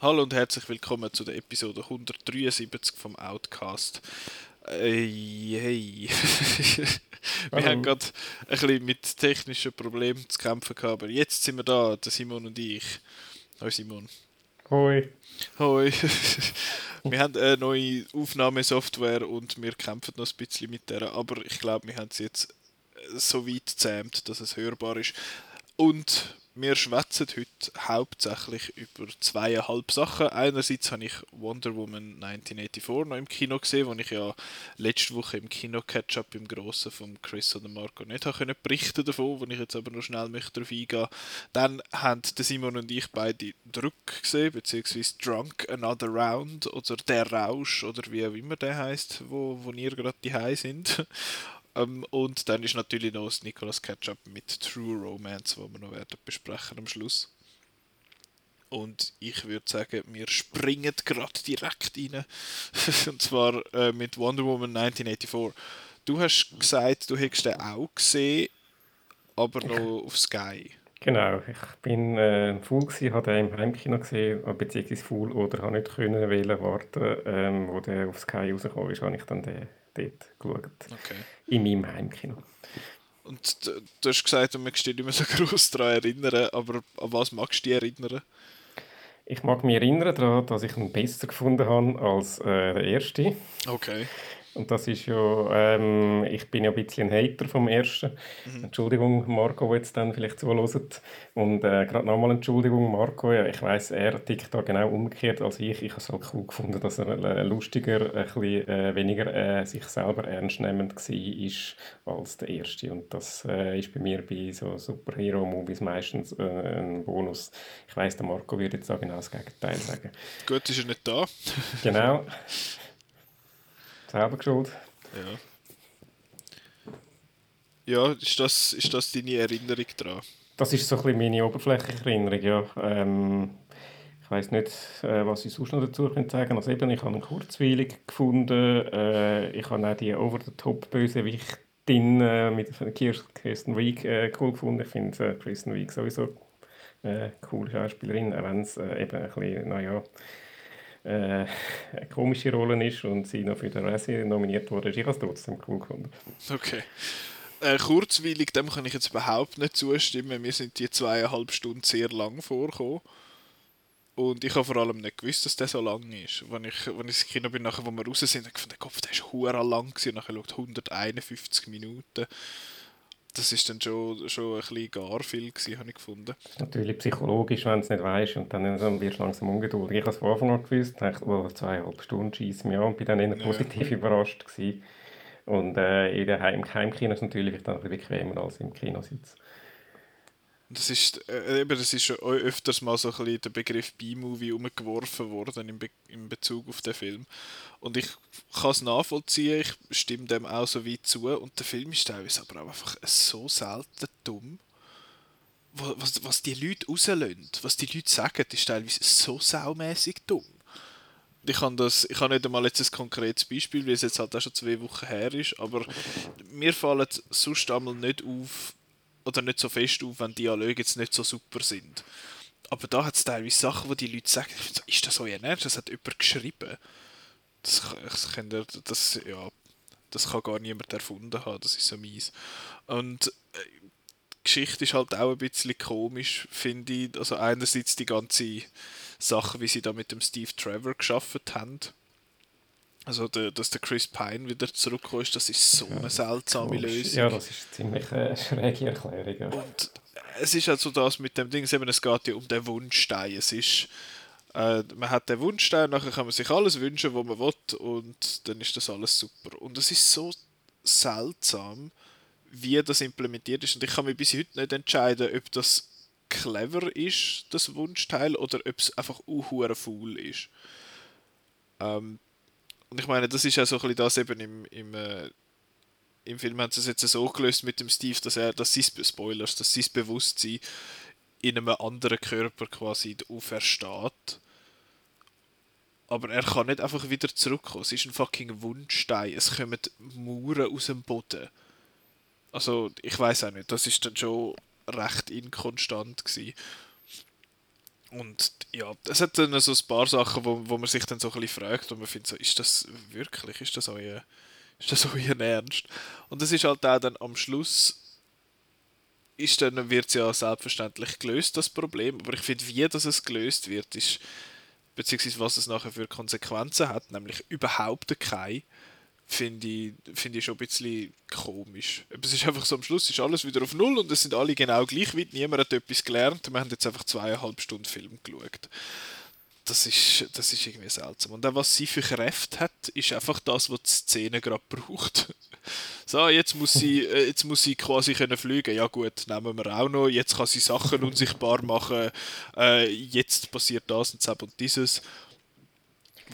Hallo und herzlich willkommen zu der Episode 173 vom Outcast. Äh, hey. wir haben gerade ein bisschen mit technischen Problemen zu kämpfen gehabt, aber jetzt sind wir da, der Simon und ich. Hallo Simon. Hoi. Hoi. wir haben eine neue Aufnahmesoftware und wir kämpfen noch ein bisschen mit der, aber ich glaube, wir haben es jetzt so weit gezähmt, dass es hörbar ist. Und wir schwätzen heute hauptsächlich über zweieinhalb Sachen. Einerseits habe ich Wonder Woman 1984 noch im Kino gesehen, wo ich ja letzte Woche im Kino Catch-up im Grossen von Chris und Marco nicht habe können berichten davon, wo ich jetzt aber noch schnell möchte darauf eingehen. Dann haben Simon und ich beide Druck gesehen, beziehungsweise Drunk Another Round oder Der Rausch oder wie auch immer der heißt, wo, wo ihr gerade die sind. Ähm, und dann ist natürlich noch das Nicolas Ketchup mit True Romance, wo wir noch werden besprechen am Schluss. Und ich würde sagen, wir springen gerade direkt rein. und zwar äh, mit Wonder Woman 1984. Du hast gesagt, du hättest den auch gesehen, aber noch auf Sky. Genau, ich bin äh, Fool gewesen, habe den im Heimkino gesehen, beziehungsweise Fool oder habe nicht können wählen warten, ähm, wo der auf Sky rausgekommen ist, habe ich dann den dort geschaut. Okay. In meinem Heimkino. Und du, du hast gesagt, du möchtest dich nicht mehr so groß daran erinnern, aber an was magst du dich erinnern? Ich mag mich erinnern daran, dass ich ihn besser gefunden habe als äh, der erste. Okay. Und das ist ja, ähm, ich bin ja ein bisschen ein Hater vom ersten. Mhm. Entschuldigung, Marco, der jetzt dann vielleicht zuhört. Und äh, gerade nochmal Entschuldigung, Marco. Ja, ich weiß, er tickt da genau umgekehrt als ich. Ich habe es halt cool gefunden, dass er lustiger, ein bisschen äh, weniger äh, sich selber ernst nehmend war als der erste. Und das äh, ist bei mir bei so Superhero-Movies meistens äh, ein Bonus. Ich weiß, der Marco würde jetzt auch genau das Gegenteil sagen. Gut, ist er nicht da. genau. Selber geschuld. Ja. Ja, ist das, ist das deine Erinnerung daran? Das ist so ein bisschen meine oberflächliche Erinnerung, ja. Ähm, ich weiß nicht, äh, was ich sonst noch dazu sagen könnte. Also eben, ich habe ihn kurzweilig gefunden. Äh, ich habe auch die Over-the-Top-Bösewichtin äh, mit Kirsten Wiig äh, cool gefunden. Ich finde äh, Kirsten Wiig sowieso eine äh, coole Schauspielerin, auch wenn es äh, eben ein bisschen, naja, äh, eine komische Rolle ist und sie noch für den Razzie nominiert wurde, ich habe es trotzdem cool gefunden. Okay. Äh, kurzweilig, dem kann ich jetzt überhaupt nicht zustimmen. Mir sind die zweieinhalb Stunden sehr lang vorgekommen. Und ich habe vor allem nicht gewusst, dass der so lang ist. Wenn ich, wenn ich ins Kino bin, nachher, wo wir raus sind, habe ich gefunden, der Kopf, der ist hure lang gewesen. Nachher schaut 151 Minuten das ist dann schon, schon ein bisschen gar viel gewesen, habe ich gefunden. Natürlich psychologisch, wenn du es nicht weißt und dann, dann wirst du langsam ungeduldig. Ich habe es von Anfang an gewusst, dachte, oh, zweieinhalb Stunden schießt mir an und bin dann eher positiv ja. überrascht gewesen. Und äh, in der Heim Heimkino ist es natürlich dann ein bisschen bequemer als im Kinositz. Das ist, äh, eben, das ist schon öfters mal so ein bisschen der Begriff B-Movie umgeworfen worden in, Be in Bezug auf den Film. Und ich kann es nachvollziehen, ich stimme dem auch so weit zu. Und der Film ist teilweise aber auch einfach so selten dumm. Was, was die Leute rauslösen, was die Leute sagen, ist teilweise so saumäßig dumm. Ich habe, das, ich habe nicht einmal jetzt ein konkretes Beispiel, weil es jetzt halt auch schon zwei Wochen her ist, aber mir fallen sonst einmal nicht auf, oder nicht so fest auf, wenn Dialoge jetzt nicht so super sind. Aber da hat es teilweise Sachen, wo die Leute sagen, ist das euer Ernst? Das hat jemand geschrieben. Das, das, kann, das, ja, das kann gar niemand erfunden haben, das ist so mies. Und äh, die Geschichte ist halt auch ein bisschen komisch, finde ich. Also einerseits die ganze Sache, wie sie da mit dem Steve Trevor geschafft haben also, der, dass der Chris Pine wieder zurückgekommen ist, das ist so eine seltsame Lösung. Ja, das ist eine ziemlich äh, schräge Erklärung. Ja. Und es ist also das mit dem Ding, eben, es geht ja um den Wunschstein. Es ist, äh, man hat den Wunschstein, nachher kann man sich alles wünschen, was man will und dann ist das alles super. Und es ist so seltsam, wie das implementiert ist. Und ich kann mich bis heute nicht entscheiden, ob das clever ist, das Wunschteil, oder ob es einfach uh, faul ist. Ähm, und ich meine, das ist ja so ein bisschen das eben im, im, äh, im Film haben sie es jetzt so gelöst mit dem Steve, dass er, dass sein Spoilers, dass sein Bewusstsein in einem anderen Körper quasi aufersteht. Aber er kann nicht einfach wieder zurückkommen. Es ist ein fucking Wundstein. Es kommen Mauern aus dem Boden. Also, ich weiß auch nicht. Das ist dann schon recht inkonstant gewesen. Und ja, es hat dann so ein paar Sachen, wo, wo man sich dann so ein bisschen fragt und man findet so, ist das wirklich, ist das euer, ist das euer Ernst? Und das ist halt auch dann am Schluss ist dann wird es ja selbstverständlich gelöst, das Problem. Aber ich finde, wie das es gelöst wird, ist, beziehungsweise was es nachher für Konsequenzen hat, nämlich überhaupt keine, finde ich, find ich schon ein bisschen komisch. Es ist einfach so, am Schluss ist alles wieder auf Null und es sind alle genau gleich weit. Niemand hat etwas gelernt. Wir haben jetzt einfach zweieinhalb Stunden Film geschaut. Das ist, das ist irgendwie seltsam. Und auch was sie für Kräfte hat, ist einfach das, was die Szene gerade braucht. So, jetzt muss sie, äh, jetzt muss sie quasi können fliegen. Ja gut, nehmen wir auch noch. Jetzt kann sie Sachen unsichtbar machen. Äh, jetzt passiert das und das und dieses.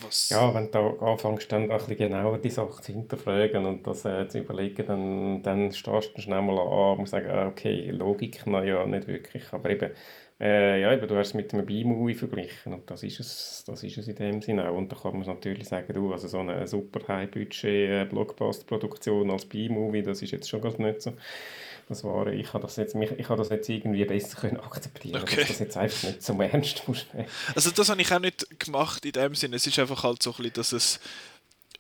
Was? Ja, wenn du anfängst, dann ein bisschen genauer die Sache zu hinterfragen und das äh, zu überlegen, dann, dann stehst du schnell mal an und sagen, ah, okay, Logik, naja, nicht wirklich. Aber eben, äh, ja, eben, du hast es mit einem B-Movie verglichen und das ist, es, das ist es in dem Sinne auch. Und da kann man natürlich sagen, du, also so eine super High-Budget-Blockbuster-Produktion als B-Movie, das ist jetzt schon ganz nicht so das war, ich habe das jetzt, ich habe das jetzt irgendwie besser können akzeptieren, okay. dass das jetzt einfach nicht zum Ernst muss Also das habe ich auch nicht gemacht in dem Sinne. Es ist einfach halt so ein bisschen, dass es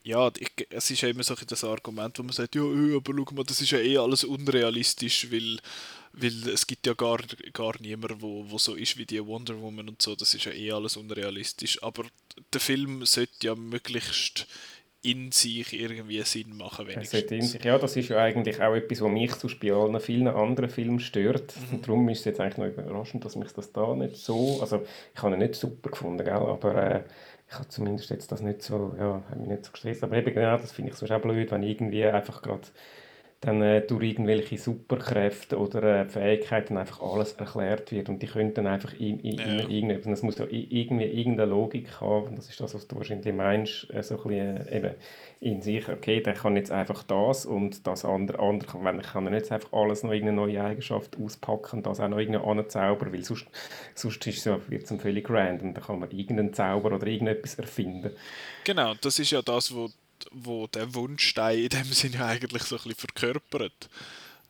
ja, ich, es ist ja immer so das Argument, wo man sagt, ja, äh, aber schau mal, das ist ja eh alles unrealistisch, weil, weil es gibt ja gar, gar niemanden, wo, wo so ist wie die Wonder Woman und so, das ist ja eh alles unrealistisch. Aber der Film sollte ja möglichst in sich irgendwie Sinn machen. Wenigstens. in sich, ja, das ist ja eigentlich auch etwas, was mich bei allen vielen anderen Filmen stört. Mhm. Und darum ist es jetzt eigentlich noch überraschend, dass mich das da nicht so, also ich habe ihn nicht super gefunden, gell? aber äh, ich habe zumindest jetzt das nicht so, ja, habe mich nicht so gestresst. Aber eben genau, das finde ich so auch blöd, wenn irgendwie einfach gerade dann äh, durch irgendwelche Superkräfte oder äh, Fähigkeiten einfach alles erklärt wird und die können dann einfach in, in, ja. irgendetwas, es muss ja irgendwie irgendeine Logik haben, das ist das, was du wahrscheinlich meinst, äh, so ein bisschen, äh, eben in sich, okay, der kann jetzt einfach das und das andere, andere kann, wenn, kann er jetzt einfach alles noch irgendeine neue Eigenschaft auspacken das auch noch irgendwie anzaubern, weil sonst, sonst ist es ja, wird es völlig random, da kann man irgendeinen Zauber oder irgendetwas erfinden. Genau, das ist ja das, was wo der Wunschstein in dem Sinne eigentlich so ein bisschen verkörpert.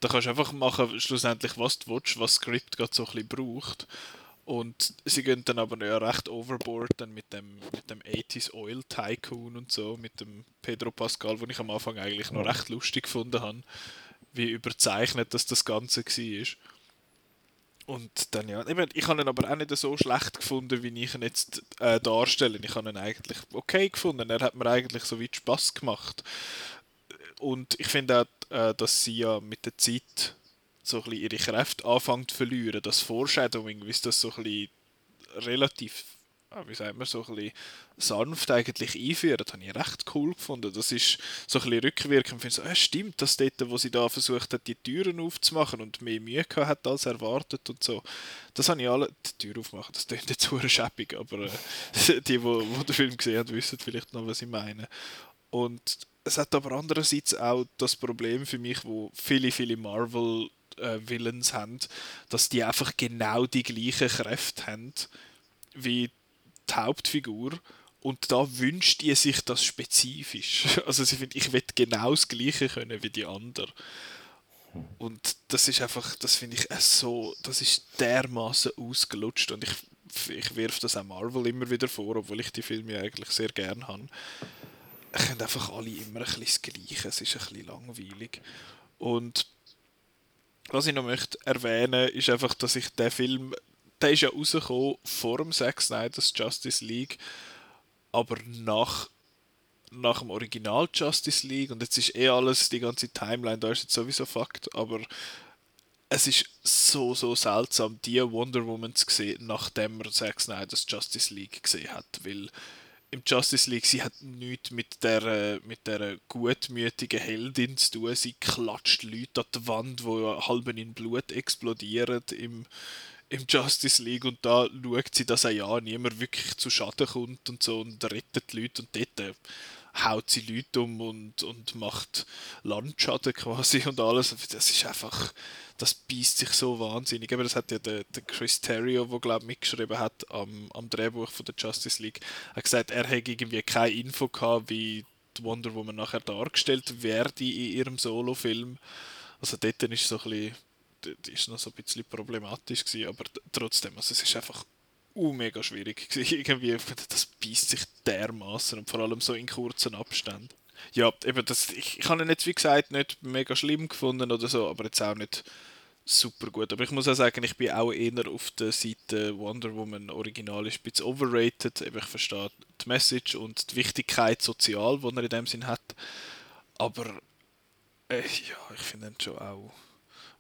Da kannst du einfach machen, schlussendlich, was du willst, was das Skript gerade so ein bisschen braucht. Und sie gehen dann aber ja recht overboard dann mit dem, mit dem 80s Oil Tycoon und so, mit dem Pedro Pascal, den ich am Anfang eigentlich noch recht lustig gefunden habe, wie überzeichnet das das Ganze war. Und dann ja, eben, ich habe ihn aber auch nicht so schlecht gefunden, wie ich ihn jetzt äh, darstelle. Ich habe ihn eigentlich okay gefunden. Er hat mir eigentlich so weit Spaß gemacht. Und ich finde auch, äh, dass sie ja mit der Zeit so ein ihre Kräfte anfängt zu verlieren. Das Foreshadowing, wie es das so ein relativ wie sagt man, so ein bisschen sanft eigentlich einführen. Das habe ich recht cool gefunden. Das ist so ein bisschen rückwirkend. Ich finde so, äh, stimmt, dass dort, wo sie da versucht hat, die Türen aufzumachen und mehr Mühe gehabt hat als erwartet und so. Das habe ich alle, die Tür aufmachen, das klingt jetzt zu schäppig, aber äh, die, die, wo, wo den Film gesehen haben, wissen vielleicht noch, was ich meine. Und es hat aber andererseits auch das Problem für mich, wo viele, viele Marvel äh, Villains haben, dass die einfach genau die gleichen Kräfte haben wie die Hauptfigur und da wünscht ihr sich das spezifisch. Also sie findet, ich will genau das Gleiche können wie die anderen. Und das ist einfach, das finde ich so, das ist dermaßen ausgelutscht und ich, ich wirf das auch Marvel immer wieder vor, obwohl ich die Filme eigentlich sehr gern habe. Es können einfach alle immer ein bisschen das Gleiche, es ist ein bisschen langweilig. Und was ich noch möchte erwähnen, ist einfach, dass ich den Film der ist ja rausgekommen vor dem Zack Snyder's Justice League, aber nach, nach dem Original Justice League. Und jetzt ist eh alles, die ganze Timeline, da ist jetzt sowieso Fakt, aber es ist so, so seltsam, die Wonder Woman zu sehen, nachdem man Zack Snyder's Justice League gesehen hat, weil im Justice League, sie hat nichts mit der, mit der gutmütigen Heldin zu tun. Sie klatscht Leute an die Wand, die halb in Blut explodieren im, im Justice League und da schaut sie, dass er ja niemand wirklich zu Schaden kommt und so und rettet die Leute und dort, äh, haut sie Leute um und, und macht Landschaden quasi und alles. Das ist einfach, das beißt sich so wahnsinnig. Aber das hat ja der, der Chris Terrio, der glaube mitgeschrieben hat am, am Drehbuch von der Justice League, hat gesagt, er hätte irgendwie keine Info gehabt, wie die Wonder Woman nachher dargestellt werde in ihrem Solofilm. Also dort ist so ein bisschen, ist noch so ein bisschen problematisch gewesen, aber trotzdem, also es ist einfach mega schwierig gewesen. irgendwie, das beißt sich dermaßen und vor allem so in kurzen Abständen. Ja, eben das, ich, ich habe ihn jetzt wie gesagt nicht mega schlimm gefunden oder so, aber jetzt auch nicht super gut. Aber ich muss auch sagen, ich bin auch eher auf der Seite Wonder Woman Original ist ein bisschen overrated. Ich verstehe die Message und die Wichtigkeit sozial, die er in dem Sinn hat. Aber äh, ja, ich finde ihn schon auch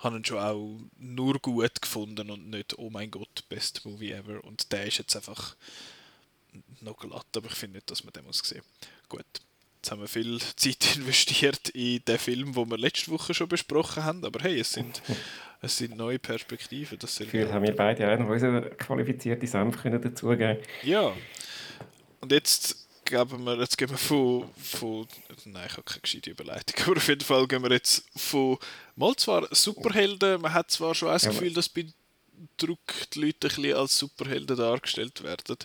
habe ihn schon auch nur gut gefunden und nicht, oh mein Gott, best movie ever. Und der ist jetzt einfach noch glatt, aber ich finde nicht, dass man den muss sehen. Gut, jetzt haben wir viel Zeit investiert in den Film, den wir letzte Woche schon besprochen haben, aber hey, es sind, es sind neue Perspektiven. Das Gefühl haben wir beide auch noch unsere qualifizierte Senf dazugeben Ja, und jetzt geben wir, jetzt gehen wir von, von nein, ich habe keine gescheite Überleitung, aber auf jeden Fall gehen wir jetzt von, mal zwar Superhelden, man hat zwar schon das Gefühl, dass bei Druck die Leute ein bisschen als Superhelden dargestellt werden.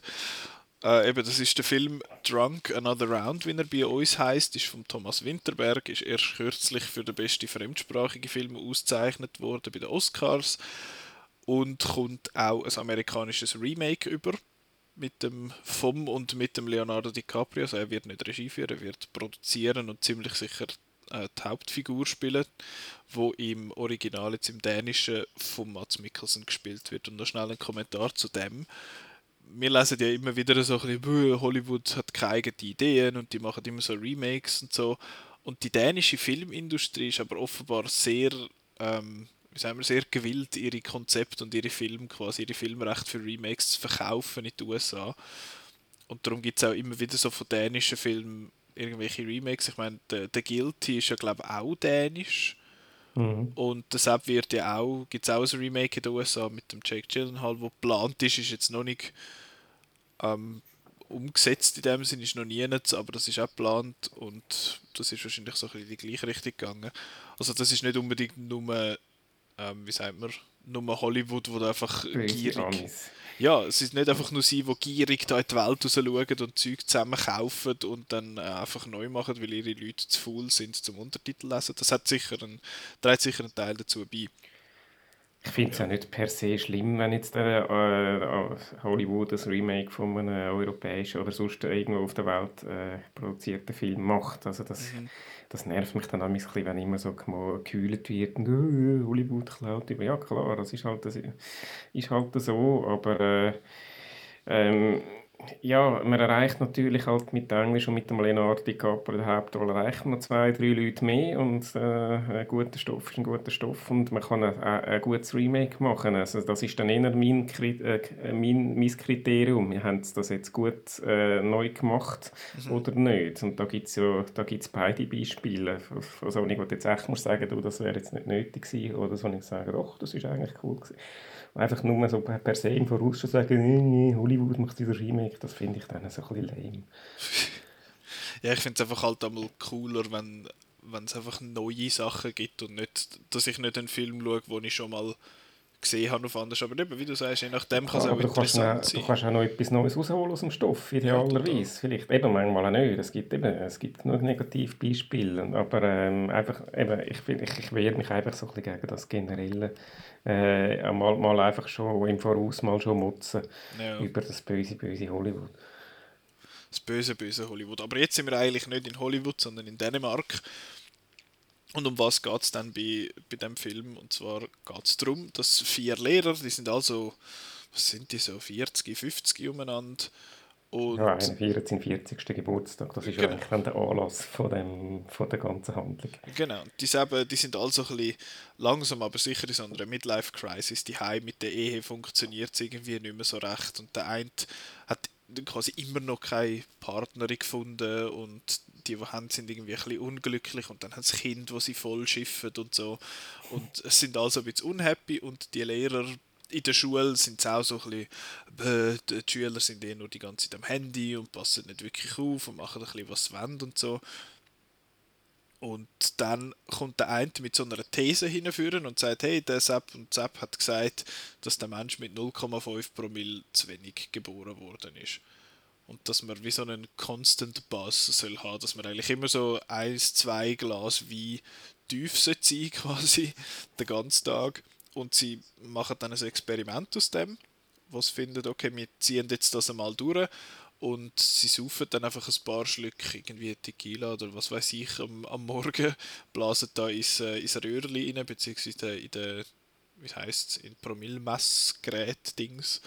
Äh, eben, das ist der Film Drunk Another Round, wie er bei uns heißt, ist von Thomas Winterberg, ist erst kürzlich für den besten fremdsprachigen Film ausgezeichnet worden bei den Oscars und kommt auch ein amerikanisches Remake über mit dem vom und mit dem Leonardo DiCaprio. Also er wird nicht Regie führen, er wird produzieren und ziemlich sicher äh, die Hauptfigur spielen, wo im Original jetzt im Dänischen von Mats Mikkelsen gespielt wird. Und noch schnell ein Kommentar zu dem. Wir lesen ja immer wieder so ein bisschen, Hollywood hat keine eigenen Ideen und die machen immer so Remakes und so. Und die dänische Filmindustrie ist aber offenbar sehr ähm, wie sagen wir, sehr gewillt, ihre Konzepte und ihre Filme, quasi ihre Filmrechte für Remakes zu verkaufen in den USA. Und darum gibt es auch immer wieder so von dänischen Filmen irgendwelche Remakes. Ich meine, der, der Guilty ist ja, glaube ich, auch dänisch. Mhm. Und deshalb wird ja auch, gibt es auch ein Remake in den USA mit dem Jake Gyllenhaal, wo geplant ist, ist jetzt noch nicht ähm, umgesetzt in dem Sinne, ist noch nie nicht, aber das ist auch geplant und das ist wahrscheinlich so ein bisschen in die gleiche Richtung gegangen. Also das ist nicht unbedingt nur ähm, wie sagt man, nur Hollywood, wo einfach gierig... Ja, es ist nicht einfach nur sie, die gierig da in die Welt raus schauen und Zeug zusammen kaufen und dann äh, einfach neu machen, weil ihre Leute zu faul sind zum Untertitel lesen. Das hat sicher einen, trägt sicher einen Teil dazu bei. Ich finde es ja. nicht per se schlimm, wenn jetzt der, äh, Hollywood ein Remake von einem europäischen oder sonst irgendwo auf der Welt äh, produzierten Film macht. Also das, mhm. Das nervt mich dann auch ein bisschen, wenn immer so gekühlt wird und äh, Hollywood klaut. Ja klar, das ist halt, das ist halt so, aber äh, ähm, ja, man erreicht natürlich halt mit Englisch und mit dem Leonardo DiCaprio der Hauptrolle erreicht man zwei, drei Leute mehr und äh, ein guter Stoff ist ein guter Stoff und man kann ein, ein gutes Remake machen. Also das ist dann eher mein, äh, mein, mein Kriterium. Wir haben das jetzt gut äh, neu gemacht mhm. oder nicht. Und da gibt es ja da gibt's beide Beispiele. Also wenn ich jetzt echt muss sagen, du, das wäre jetzt nicht nötig gewesen oder so, ich sage, doch, das ist eigentlich cool gewesen einfach nur so per se im Voraus schon sagen, nee, nee, Hollywood macht dieser Remake, das finde ich dann so ein bisschen lame. ja, ich finde es einfach halt einmal cooler, wenn wenn es einfach neue Sachen gibt und nicht, dass ich nicht einen Film schaue, wo ich schon mal gesehen habe auf anders. Aber eben, wie du sagst, je nachdem kann es auch interessant sein. Du kannst auch noch etwas Neues rausholen aus dem Stoff, idealerweise. Ja, Vielleicht eben manchmal auch nicht. Es gibt, eben, es gibt genug Negativbeispiele. Aber ähm, einfach, eben, ich, ich, ich wehre mich einfach so ein bisschen gegen das Generelle. Äh, mal, mal einfach schon im Voraus mal schon motzen ja. über das böse, böse Hollywood. Das böse, böse Hollywood. Aber jetzt sind wir eigentlich nicht in Hollywood, sondern in Dänemark. Und um was geht es dann bei, bei dem Film? Und zwar geht es darum, dass vier Lehrer, die sind also, was sind die so, 40, 50 umeinander. Und ja, ein 40. Geburtstag, das ist genau. eigentlich dann der Anlass von, dem, von der ganzen Handlung. Genau, die, selben, die sind also ein bisschen langsam, aber sicher in so einer Midlife-Crisis. Die Heim mit der Ehe funktioniert es irgendwie nicht mehr so recht. Und der eine hat quasi immer noch keine Partnerin gefunden und die, die haben, sind irgendwie ein bisschen unglücklich und dann haben sie Kind, wo sie voll schiffen und so. Und es sind also ein bisschen unhappy und die Lehrer in der Schule sind es auch so ein bisschen, die Schüler sind eh nur die ganze Zeit am Handy und passen nicht wirklich auf und machen ein bisschen, was sie wollen und so. Und dann kommt der eine mit so einer These hinführen und sagt, hey, der Sepp und Sepp hat gesagt, dass der Mensch mit 0,5 Promille zu wenig geboren worden ist. Und dass man wie so einen Constant Buzz soll haben, dass man eigentlich immer so eins, zwei Glas Wein tief sein quasi, den ganzen Tag. Und sie machen dann ein Experiment aus dem, wo sie finden, okay, wir ziehen jetzt das einmal durch und sie saufen dann einfach ein paar Schlücke, irgendwie Tequila oder was weiß ich, am, am Morgen, blasen da ins, äh, ins Röhrli rein, beziehungsweise in der, wie heißt in Promillmessgerät-Dings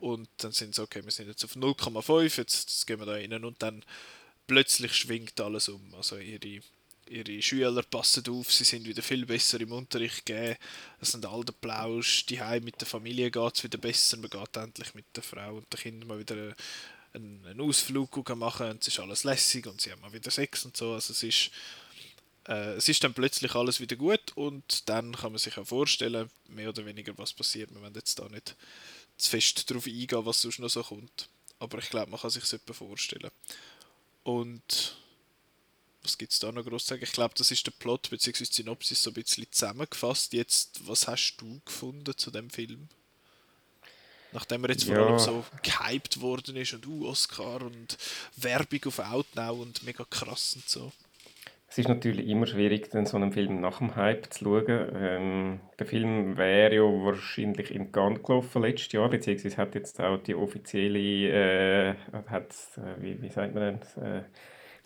und dann sind sie, okay, wir sind jetzt auf 0,5, jetzt, jetzt gehen wir da rein und dann plötzlich schwingt alles um, also ihre ihre Schüler passen auf, sie sind wieder viel besser im Unterricht gegeben, es sind all der Plausch, die mit der Familie geht es wieder besser, man geht endlich mit der Frau und den Kindern mal wieder einen, einen Ausflug machen und es ist alles lässig und sie haben mal wieder Sex und so, also es ist äh, es ist dann plötzlich alles wieder gut und dann kann man sich auch vorstellen, mehr oder weniger was passiert, wir werden jetzt da nicht zu fest darauf eingehen, was sonst noch so kommt, aber ich glaube, man kann sich es etwa vorstellen und was gibt es da noch groß zu sagen? Ich glaube, das ist der Plot bzw. die Synopsis so ein bisschen zusammengefasst. Jetzt, was hast du gefunden zu dem Film? Nachdem er jetzt vor allem so gehypt worden ist und uh, Oscar und Werbung auf Outnow und mega krass und so. Es ist natürlich immer schwierig, dann so einen Film nach dem Hype zu schauen. Ähm, der Film wäre ja wahrscheinlich in Cannes gelaufen letztes Jahr, beziehungsweise hat jetzt auch die offizielle, äh, hat, äh, wie, wie sagt man denn, äh,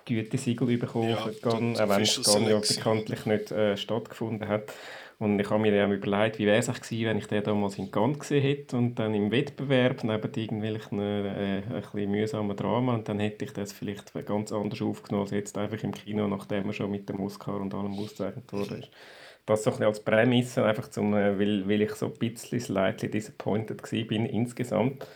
Gütesiegel bekommen, ja, Gun, auch wenn Gun ja bekanntlich nicht äh, stattgefunden hat. Und ich habe mir dann überlegt, wie wäre es gewesen, wenn ich den damals in Gun gesehen hätte und dann im Wettbewerb neben irgendwelchen äh, ein mühsamen Drama und dann hätte ich das vielleicht ganz anders aufgenommen als jetzt einfach im Kino, nachdem er schon mit dem Oscar und allem ausgezeichnet wurde. Das so ein bisschen als Prämisse, einfach zum, äh, weil, weil ich so ein bisschen slightly disappointed war insgesamt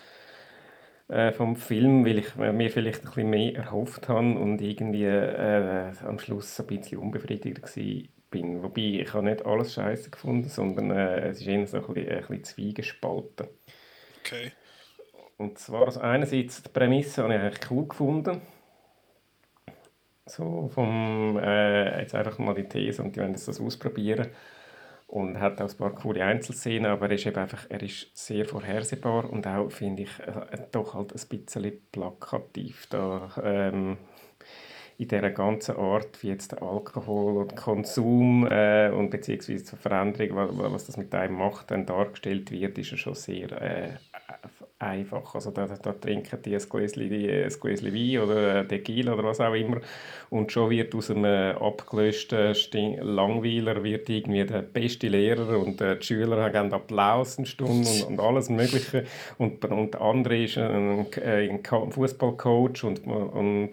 äh, vom Film, weil ich mir vielleicht ein bisschen mehr erhofft habe und irgendwie äh, am Schluss ein bisschen unbefriedigt war. Bin. Wobei, ich habe nicht alles scheiße gefunden, sondern äh, es ist eher so ein bisschen, ein bisschen zweigespalten. Okay. Und zwar, also einerseits, die Prämisse habe ich eigentlich cool gefunden. So vom, äh, jetzt einfach mal die These und die wollen das ausprobieren und hat auch ein paar coole Einzelszenen, aber er ist eben einfach, er ist sehr vorhersehbar und auch, finde ich, äh, doch halt ein bisschen plakativ da, ähm, in dieser ganzen Art, wie jetzt der Alkohol und Konsum äh, und beziehungsweise die Veränderung, was, was das mit einem macht, dann dargestellt wird, ist er schon sehr äh, einfach. Also da, da trinken die ein Gläschen, ein Gläschen Wein oder Tequila oder was auch immer. Und schon wird aus einem abgelösten Langweiler wird irgendwie der beste Lehrer und die Schüler haben Applaus eine Stunde und, und alles mögliche. Und, und der andere ist ein, ein Fußballcoach und, und,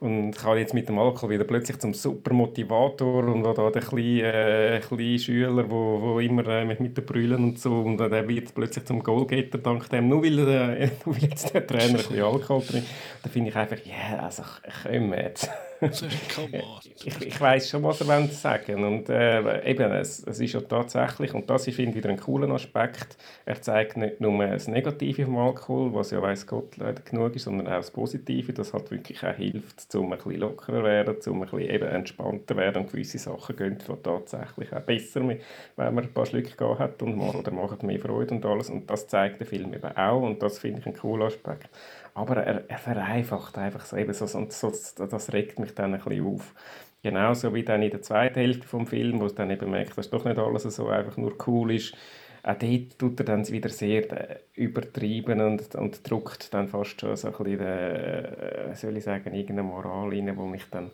und kann jetzt mit dem Alkohol wieder plötzlich zum Supermotivator und da der kleine, äh, kleine Schüler, wo, wo immer äh, mit den Brüllen und so. Und der wird plötzlich zum Goalgetter dank dem, nur weil, äh, nur weil jetzt der Trainer ein bisschen Alkohol trinkt. Da finde ich einfach, ja, yeah, also komm jetzt. ich, ich weiß schon, was er sagen Und äh, eben, es, es ist ja tatsächlich, und das ich finde wieder einen coolen Aspekt, er zeigt nicht nur das Negative vom Alkohol, was ja weiß Gott leider genug ist, sondern auch das Positive, das halt wirklich auch hilft, um ein bisschen lockerer werden, um ein bisschen eben entspannter werden und gewisse Sachen gehen die tatsächlich auch besser, wenn man ein paar Schlücke gehabt hat und mal, oder macht mehr Freude und alles. Und das zeigt der Film eben auch und das finde ich einen coolen Aspekt. Aber er, er vereinfacht einfach so, eben so, und so, das regt mich dann ein bisschen auf. Genauso wie dann in der zweiten Hälfte vom Film, wo es dann eben merkt, dass doch nicht alles so einfach nur cool ist. Auch dort tut er dann wieder sehr äh, übertrieben und, und druckt dann fast schon so ein bisschen, äh, soll ich sagen, irgendeine Moral rein, die mich dann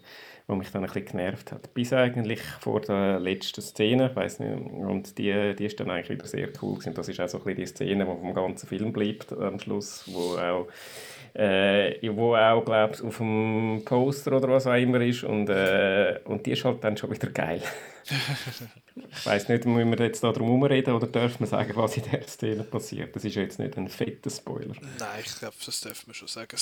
wo mich dann ein bisschen genervt hat. Bis eigentlich vor der letzten Szene, ich weiß nicht, und die, die ist dann eigentlich wieder sehr cool gewesen. Das ist auch so ein bisschen die Szene, die vom ganzen Film bleibt am Schluss, wo auch äh, wo auch, glaube auf dem Poster oder was auch immer ist und, äh, und die ist halt dann schon wieder geil. ich weiß nicht, müssen wir jetzt da drum reden oder dürfen wir sagen, was in der Szene passiert? Das ist jetzt nicht ein fetter Spoiler. Nein, ich glaube, das dürfen wir schon sagen.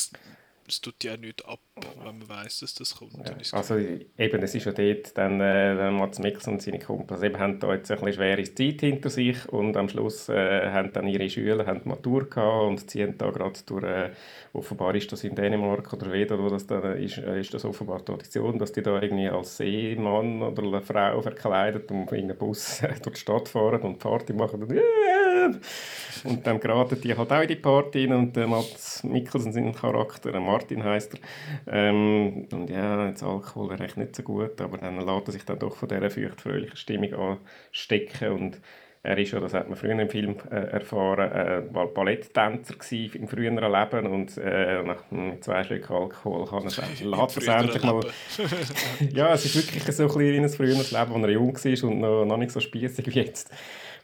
Es tut ja nicht ab, wenn man weiß, dass das kommt. Ja, also eben, es ist ja dort dann, äh, dann Mats Mikkelsen und seine Kumpels eben haben da jetzt ein bisschen schwere Zeit hinter sich und am Schluss äh, haben dann ihre Schüler haben Matur gehabt und ziehen da gerade durch, äh, offenbar ist das in Dänemark oder wieder, wo das dann ist, äh, ist das offenbar Tradition, dass die da irgendwie als Seemann oder eine Frau verkleidet und in einem Bus durch die Stadt fahren und Party machen und, yeah! und dann geraten die halt auch in die Party und äh, Mats Mikkelsen, sein Charakter, Martin heißt er. Ähm, und ja, jetzt Alkohol wäre echt nicht so gut, aber dann lässt er sich dann doch von dieser feuchtfröhlichen Stimmung anstecken und er ist ja, das hat man früher im Film äh, erfahren, äh, Balletttänzer im früheren Leben und äh, nach zwei Schlücken Alkohol kann er lässt er endlich mal... ja, es ist wirklich so ein bisschen wie ein früheres Leben, als er jung war und noch, noch nicht so spießig wie jetzt.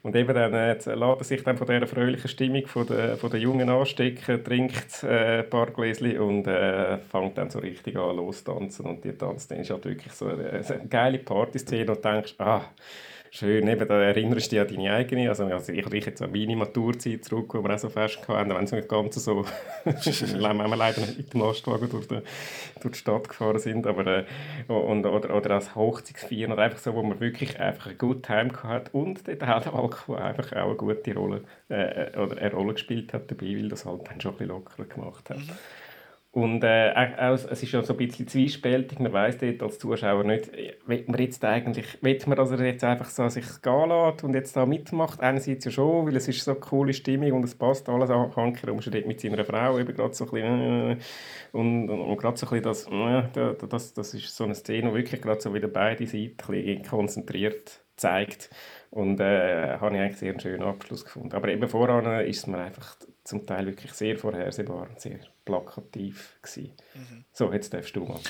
Und eben dann äh, lässt sich dann von dieser fröhlichen Stimmung von der, von der Jungen anstecken, trinkt äh, ein paar Gläschen und äh, fängt dann so richtig an loszutanzen. Und die tanzt dann ist halt wirklich so eine, eine geile Partyszene und denkst, ah, schön, eben, da erinnerst du dich an deine eigene, also, also ich reiche jetzt an meine Maturzeit zurück, wo wir auch so fest hatten, wenn sie nicht ganz so, wir leider nicht mit dem Lastwagen durch die, durch die Stadt gefahren sind, aber äh, und, oder, oder als Hochzeitsfeiern oder einfach so, wo man wirklich einfach ein gutes Time hat und dort hat der Alkohol einfach auch eine gute Rolle, äh, oder eine Rolle gespielt hat dabei, weil das halt dann schon ein bisschen lockerer gemacht hat. Mhm. Und äh, auch, es ist ja so ein bisschen zwiespältig. Man weiß dort als Zuschauer nicht, will man jetzt eigentlich, will man, dass er jetzt einfach so sich gehen lässt und jetzt da mitmacht. Einerseits ja schon, weil es ist so eine coole Stimmung und es passt alles an. Hanker dort mit seiner Frau eben gerade so ein bisschen, äh, und, und, und gerade so ein bisschen das, äh, das, das ist so eine Szene, wo wirklich gerade so wieder beide Seiten konzentriert zeigt. Und äh, habe ich eigentlich sehr einen schönen Abschluss gefunden. Aber eben voran ist es mir einfach zum Teil wirklich sehr vorhersehbar und sehr plakativ gewesen. Mhm. So, jetzt darfst du mal.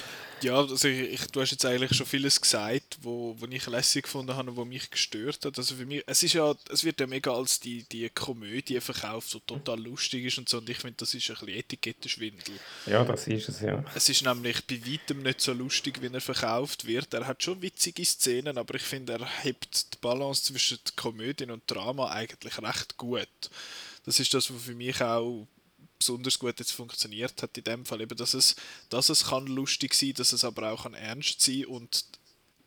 Ja, also ich, ich, du hast jetzt eigentlich schon vieles gesagt, wo, wo ich lässig gefunden habe und wo mich gestört hat. Also für mich, es ist ja, es wird ja mega als die, die Komödie verkauft, so total lustig ist und so. Und ich finde, das ist ein bisschen Etikettenschwindel. Ja, das ist es, ja. Es ist nämlich bei weitem nicht so lustig, wie er verkauft wird. Er hat schon witzige Szenen, aber ich finde, er hebt die Balance zwischen Komödie und Drama eigentlich recht gut. Das ist das, was für mich auch besonders gut jetzt funktioniert hat in dem Fall eben, dass es, dass es kann lustig sein, dass es aber auch kann ernst sein und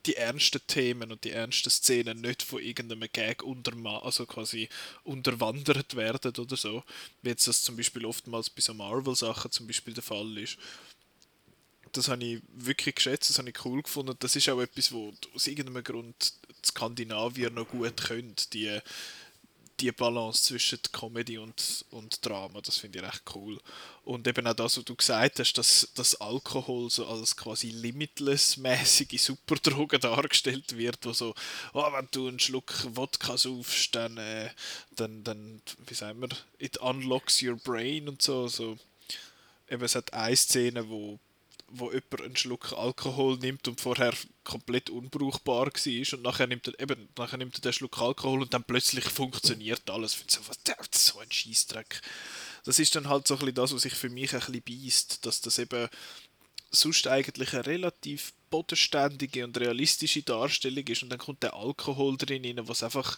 die ernsten Themen und die ernsten Szenen nicht von irgendeinem Gag unterma also quasi unterwandert werden oder so, wie jetzt das zum Beispiel oftmals bei so Marvel-Sachen zum Beispiel der Fall ist. Das habe ich wirklich geschätzt, das habe ich cool gefunden. Das ist auch etwas, wo aus irgendeinem Grund die Skandinavier noch gut können, die die Balance zwischen Comedy und, und Drama, das finde ich recht cool. Und eben auch das, was du gesagt hast, dass, dass Alkohol so als quasi limitless-mäßige Superdroge dargestellt wird, wo so, oh, wenn du einen Schluck Wodka saufst, dann, äh, dann, dann, wie sagen wir, it unlocks your brain und so. so. Eben, es hat eine Szene, wo wo jemand einen Schluck Alkohol nimmt und vorher komplett unbrauchbar war und nachher nimmt er, eben, nachher nimmt er den Schluck Alkohol und dann plötzlich funktioniert alles. Ich so, was, so ein Scheißdreck. Das ist dann halt so ein bisschen das, was sich für mich ein bisschen beißt, dass das eben sonst eigentlich eine relativ bodenständige und realistische Darstellung ist und dann kommt der Alkohol drin rein, was einfach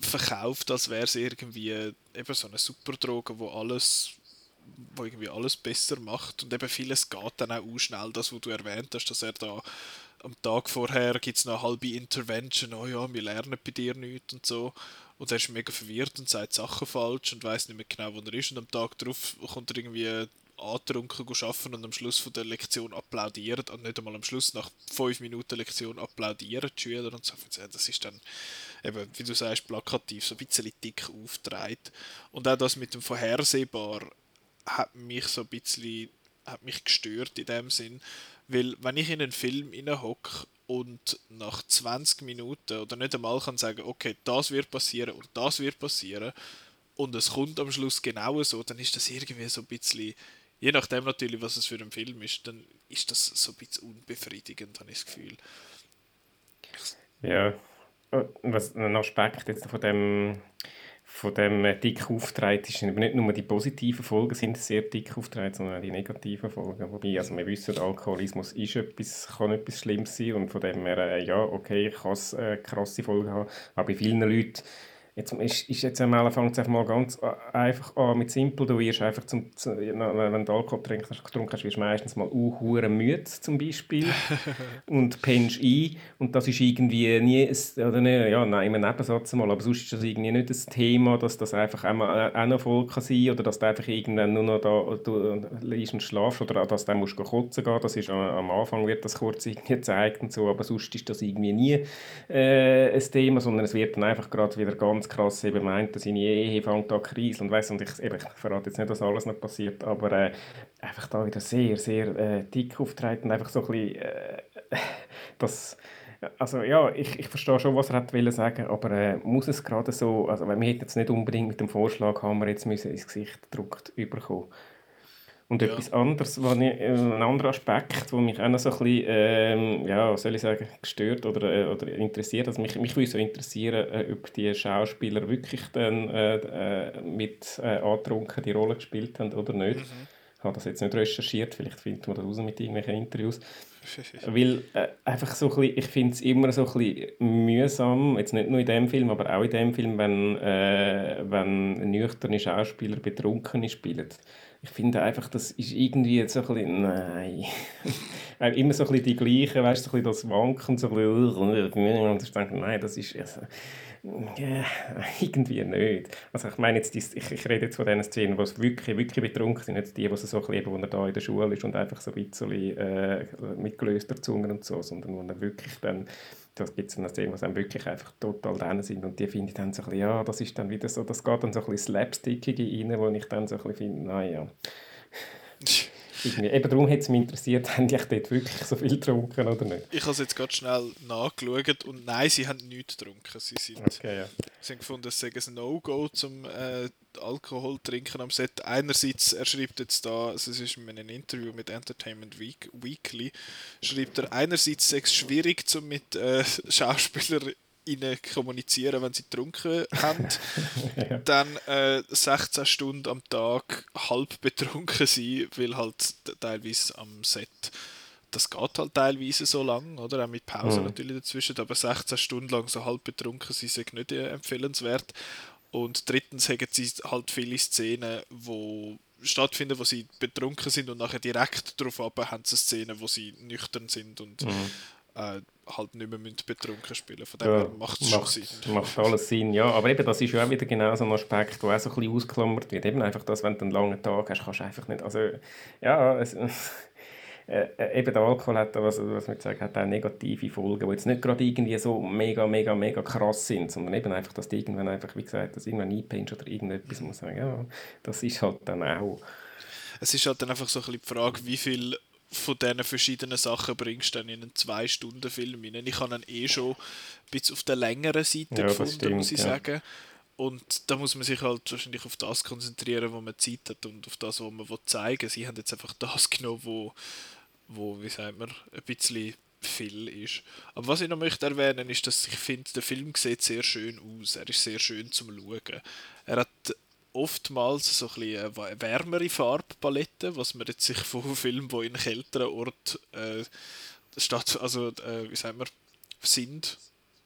verkauft, als wäre es irgendwie eben so eine Superdroge, wo alles wo irgendwie alles besser macht und eben vieles geht dann auch, auch schnell, das, was du erwähnt hast, dass er da am Tag vorher gibt es noch eine halbe Intervention, oh ja, wir lernen bei dir nichts und so. Und er ist mega verwirrt und sagt Sachen falsch und weiß nicht mehr genau, wo er ist. Und am Tag darauf kommt er irgendwie angetrunken arbeiten und am Schluss von der Lektion applaudieren. Und nicht einmal am Schluss, nach fünf Minuten Lektion applaudieren die Schüler und so. Das ist dann, eben, wie du sagst, plakativ, so ein bisschen dick aufgetragen. Und auch das mit dem Vorhersehbar hat mich so ein bisschen hat mich gestört in dem Sinn, weil wenn ich in einen Film hocke und nach 20 Minuten oder nicht einmal kann sagen, okay, das wird passieren und das wird passieren und es kommt am Schluss genau so, dann ist das irgendwie so ein bisschen, je nachdem natürlich, was es für ein Film ist, dann ist das so ein bisschen unbefriedigend, habe ich das Gefühl. Ja, was ein Aspekt jetzt von dem von dem äh, dick auftreten ist nicht nur die positiven Folgen sind sehr dick auftreten, sondern auch die negativen Folgen. Wobei, also wir wissen, Alkoholismus ist etwas, kann etwas Schlimmes sein und von dem her, äh, ja, okay, kann es äh, krasse Folgen haben, aber bei vielen Leuten Jetzt ist, ist jetzt einmal, fängt es mal ganz einfach an mit simpel. Du wirst einfach, zum, zu, wenn du Alkohol trinkst, getrunken hast, wirst du meistens mal uh, müde zum Beispiel. Und pennst ein. Und das ist irgendwie nie, oder ne, ja, nein, im Nebensatz mal, aber sonst ist das irgendwie nicht das Thema, dass das einfach einmal auch noch voll kann sein oder dass du einfach irgendwann nur noch da du liegst und schlafst oder dass du dann musst kotzen gehen, das ist am Anfang wird das kurz irgendwie gezeigt und so, aber sonst ist das irgendwie nie äh, ein Thema, sondern es wird dann einfach gerade wieder ganz krass eben meint, dass seine Ehe fängt an Krise und weiss, und ich, eben, ich verrate jetzt nicht, dass alles noch passiert, aber äh, einfach da wieder sehr, sehr äh, dick auftreten und einfach so ein bisschen äh, das also ja, ich, ich verstehe schon, was er hat wollen sagen, aber äh, muss es gerade so, also wir hätten jetzt nicht unbedingt mit dem Vorschlag, haben wir jetzt müssen ins Gesicht gedruckt überkommen. Und ja. etwas anderes, was ich, äh, ein anderer Aspekt, der mich auch noch so ein bisschen, ähm, ja, soll ich sagen, gestört oder, äh, oder interessiert, also mich, mich würde so interessieren, äh, ob die Schauspieler wirklich dann äh, äh, mit äh, antrunken die Rolle gespielt haben oder nicht. Mhm. Ich habe das jetzt nicht recherchiert, vielleicht findet man das raus mit irgendwelchen Interviews. Weil äh, einfach so ein bisschen, ich finde es immer so ein bisschen mühsam, jetzt nicht nur in dem Film, aber auch in dem Film, wenn, äh, wenn nüchterne Schauspieler Betrunkene spielen ich finde einfach, das ist irgendwie so ein bisschen, nein. immer so ein bisschen die gleichen, weißt du, so das Wanken, so ein bisschen, und ich denke, nein, das ist, also, ja, irgendwie nicht. Also ich meine jetzt, ich, ich rede jetzt von den Szenen, wo es wirklich, wirklich betrunken sind, nicht die, die so ein bisschen, wo er da in der Schule ist und einfach so ein bisschen äh, mit gelöster Zunge und so, sondern wo er wirklich dann das gibt es eine Szene, wo sie wirklich einfach total drin sind und die finde ich dann so ein bisschen, ja, das ist dann wieder so, das geht dann so ein bisschen slapstickige rein, wo ich dann so ein bisschen finde, naja. Irgendwie. Eben darum hat es mich interessiert, haben die dort wirklich so viel getrunken oder nicht? Ich habe es jetzt gerade schnell nachgeschaut und nein, sie haben nichts getrunken. Sie, sind, okay, ja. sie haben gefunden, es sei ein No-Go zum äh, Alkohol trinken am Set. Einerseits, er schreibt jetzt da, also es ist in einem Interview mit Entertainment Week, Weekly, schreibt er, einerseits sei es schwierig, zum mit äh, Schauspielern ihnen kommunizieren, wenn sie getrunken haben. ja. Dann äh, 16 Stunden am Tag halb betrunken sein, weil halt teilweise am Set das geht halt teilweise so lang, oder? Auch mit Pause mhm. natürlich dazwischen, aber 16 Stunden lang so halb betrunken sein ist nicht äh, empfehlenswert. Und drittens haben sie halt viele Szenen, wo stattfinden, wo sie betrunken sind und nachher direkt darauf ab haben sie Szenen, wo sie nüchtern sind und mhm. äh, halt nicht mehr betrunken spielen. Von dem ja, macht es schon Sinn. Macht alles Sinn, ja. Aber eben, das ist ja auch wieder genau so ein Aspekt, der auch so ein bisschen ausgeklammert wird. Eben einfach das, wenn du einen langen Tag hast, kannst du einfach nicht, also ja, es, äh, äh, eben der Alkohol hat, was, was man sagen, hat auch negative Folgen, die jetzt nicht gerade irgendwie so mega, mega, mega krass sind, sondern eben einfach, dass du irgendwann einfach, wie gesagt, dass irgendwann einpennst oder irgendetwas, muss sagen, ja, das ist halt dann auch... Es ist halt dann einfach so ein bisschen die Frage, wie viel von diesen verschiedenen Sachen bringst du dann in einen Zwei-Stunden-Film rein. Ich habe ihn eh schon ein bisschen auf der längeren Seite ja, gefunden, stimmt, muss ich ja. sagen. Und da muss man sich halt wahrscheinlich auf das konzentrieren, wo man Zeit hat und auf das, was man zeigen will. Sie haben jetzt einfach das genommen, wo, wo wie sagt man, ein bisschen viel ist. Aber was ich noch möchte erwähnen, ist, dass ich finde, der Film sieht sehr schön aus. Er ist sehr schön zum Schauen. Er hat oftmals so ein bisschen eine wärmere Farbpalette, was man jetzt sich von Filmen, die in kälteren Orten äh, statt, also äh, wie sagen wir, sind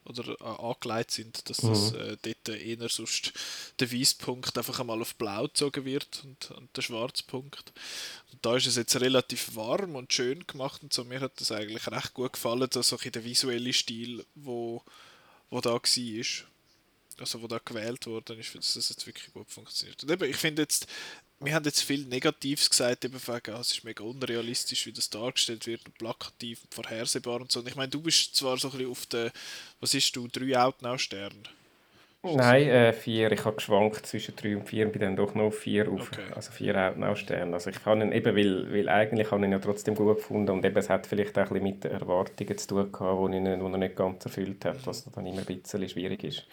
oder äh, angelegt sind, dass mhm. das äh, dort eher sonst der Weißpunkt einfach einmal auf blau gezogen wird und, und der Schwarzpunkt. Und da ist es jetzt relativ warm und schön gemacht und so. Mir hat das eigentlich recht gut gefallen, dass auch der visuelle Stil, wo, wo da war also wo da gewählt worden ist, dass das jetzt wirklich gut funktioniert. Und eben, ich finde jetzt, wir haben jetzt viel Negatives gesagt, eben wegen, ah, es ist mega unrealistisch, wie das dargestellt wird, und plakativ und vorhersehbar und so. Und ich meine, du bist zwar so ein bisschen auf der, was ist du, drei Outnow-Stern? Nein, äh, vier. Ich habe geschwankt zwischen drei und vier und bin dann doch noch vier auf, okay. also vier Outnow-Sterne. Also ich kann ihn eben, weil, weil eigentlich habe ich ihn ja trotzdem gut gefunden und eben es hat vielleicht auch ein bisschen mit Erwartungen zu tun gehabt, die, ich, die er nicht ganz erfüllt hat, was dann immer ein bisschen schwierig ist.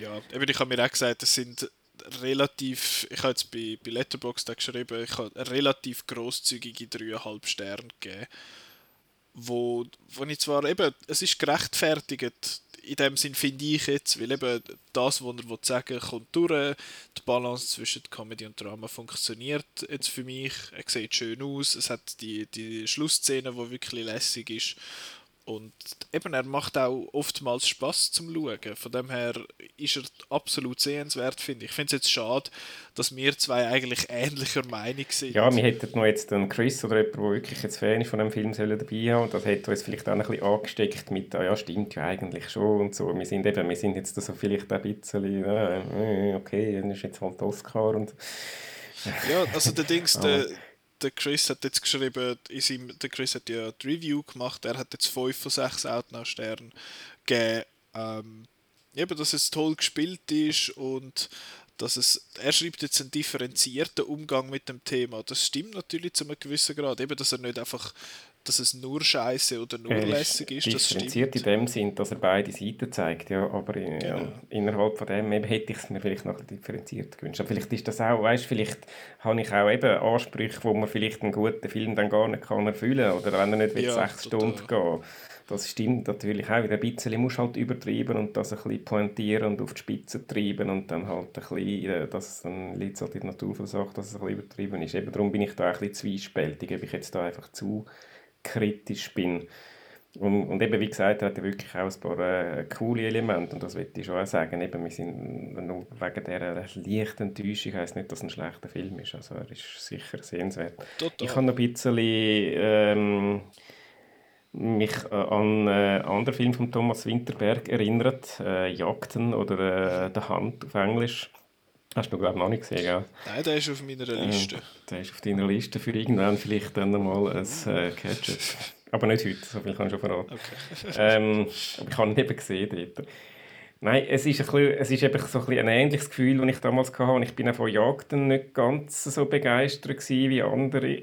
Ja, eben, ich habe mir auch gesagt, es sind relativ, ich habe jetzt bei, bei Letterboxd geschrieben, ich habe relativ grosszügige 3,5 Sterne gegeben. Wo, wo ich zwar eben, es ist gerechtfertigt, in dem Sinn finde ich jetzt, weil eben das, was er sagen kommt durch. Die Balance zwischen Comedy und Drama funktioniert jetzt für mich. Er sieht schön aus. Es hat die, die Schlussszene, die wirklich lässig ist. Und eben, er macht auch oftmals Spaß zum Schauen. Von dem her ist er absolut sehenswert, finde ich. Ich finde es jetzt schade, dass wir zwei eigentlich ähnlicher Meinung sind. Ja, wir hätten noch jetzt einen Chris oder jemanden, der wirklich jetzt Fan von dem Film, sollen dabei haben. Und das hätte uns vielleicht auch ein bisschen angesteckt mit, ah, ja, stimmt ja eigentlich schon und so. Wir sind eben, wir sind jetzt so vielleicht ein bisschen, äh, okay, dann ist jetzt halt Oscar und... Ja, also der Dings, der, der Chris hat jetzt geschrieben, in seinem, der Chris hat ja die Review gemacht, er hat jetzt 5 von 6 Outnow-Sternen gegeben. Ähm, eben, dass es toll gespielt ist und dass es, er schreibt jetzt einen differenzierten Umgang mit dem Thema. Das stimmt natürlich zu einem gewissen Grad. Eben, dass er nicht einfach dass es nur scheiße oder nur er lässig ist. Das differenziert in dem Sinn, dass er beide Seiten zeigt, ja, aber in, genau. ja, innerhalb von dem hätte ich es mir vielleicht noch differenziert gewünscht. Aber vielleicht ist das auch, weißt, vielleicht habe ich auch eben Ansprüche, wo man vielleicht einen guten Film dann gar nicht kann erfüllen oder wenn er nicht ja, sechs. Stunden geht. Das stimmt natürlich auch. Ein bisschen muss halt übertreiben und das ein bisschen pointieren und auf die Spitze treiben und dann halt ein bisschen, äh, das dann liegt halt in der Natur von dass es ein bisschen übertrieben ist. Eben darum bin ich da ein bisschen zwiespältig, ob ich jetzt da einfach zu kritisch bin. Und, und eben, wie gesagt, er hat wirklich auch ein paar äh, coole Elemente und das möchte ich schon auch sagen. Eben, wir sind nur wegen dieser leichten Enttäuschung heisst nicht, dass es ein schlechter Film ist. Also er ist sicher sehenswert. Total. Ich habe noch ein bisschen ähm, mich äh, an einen äh, anderen Film von Thomas Winterberg erinnert, äh, Jagden oder äh, «The Hunt» auf Englisch. Hast du, glaube ich, noch nicht gesehen, gell? Nein, der ist auf meiner Liste. Äh, der ist auf deiner Liste für irgendwann vielleicht dann nochmal ein äh, Catch-up. Aber nicht heute, so viel kann ich schon verraten. Okay. ähm, aber ich habe ihn eben gesehen dort. Nein, es ist, ein bisschen, es ist eben so ein, bisschen ein ähnliches Gefühl, das ich damals hatte. Und ich bin auch von Jagden nicht ganz so begeistert wie andere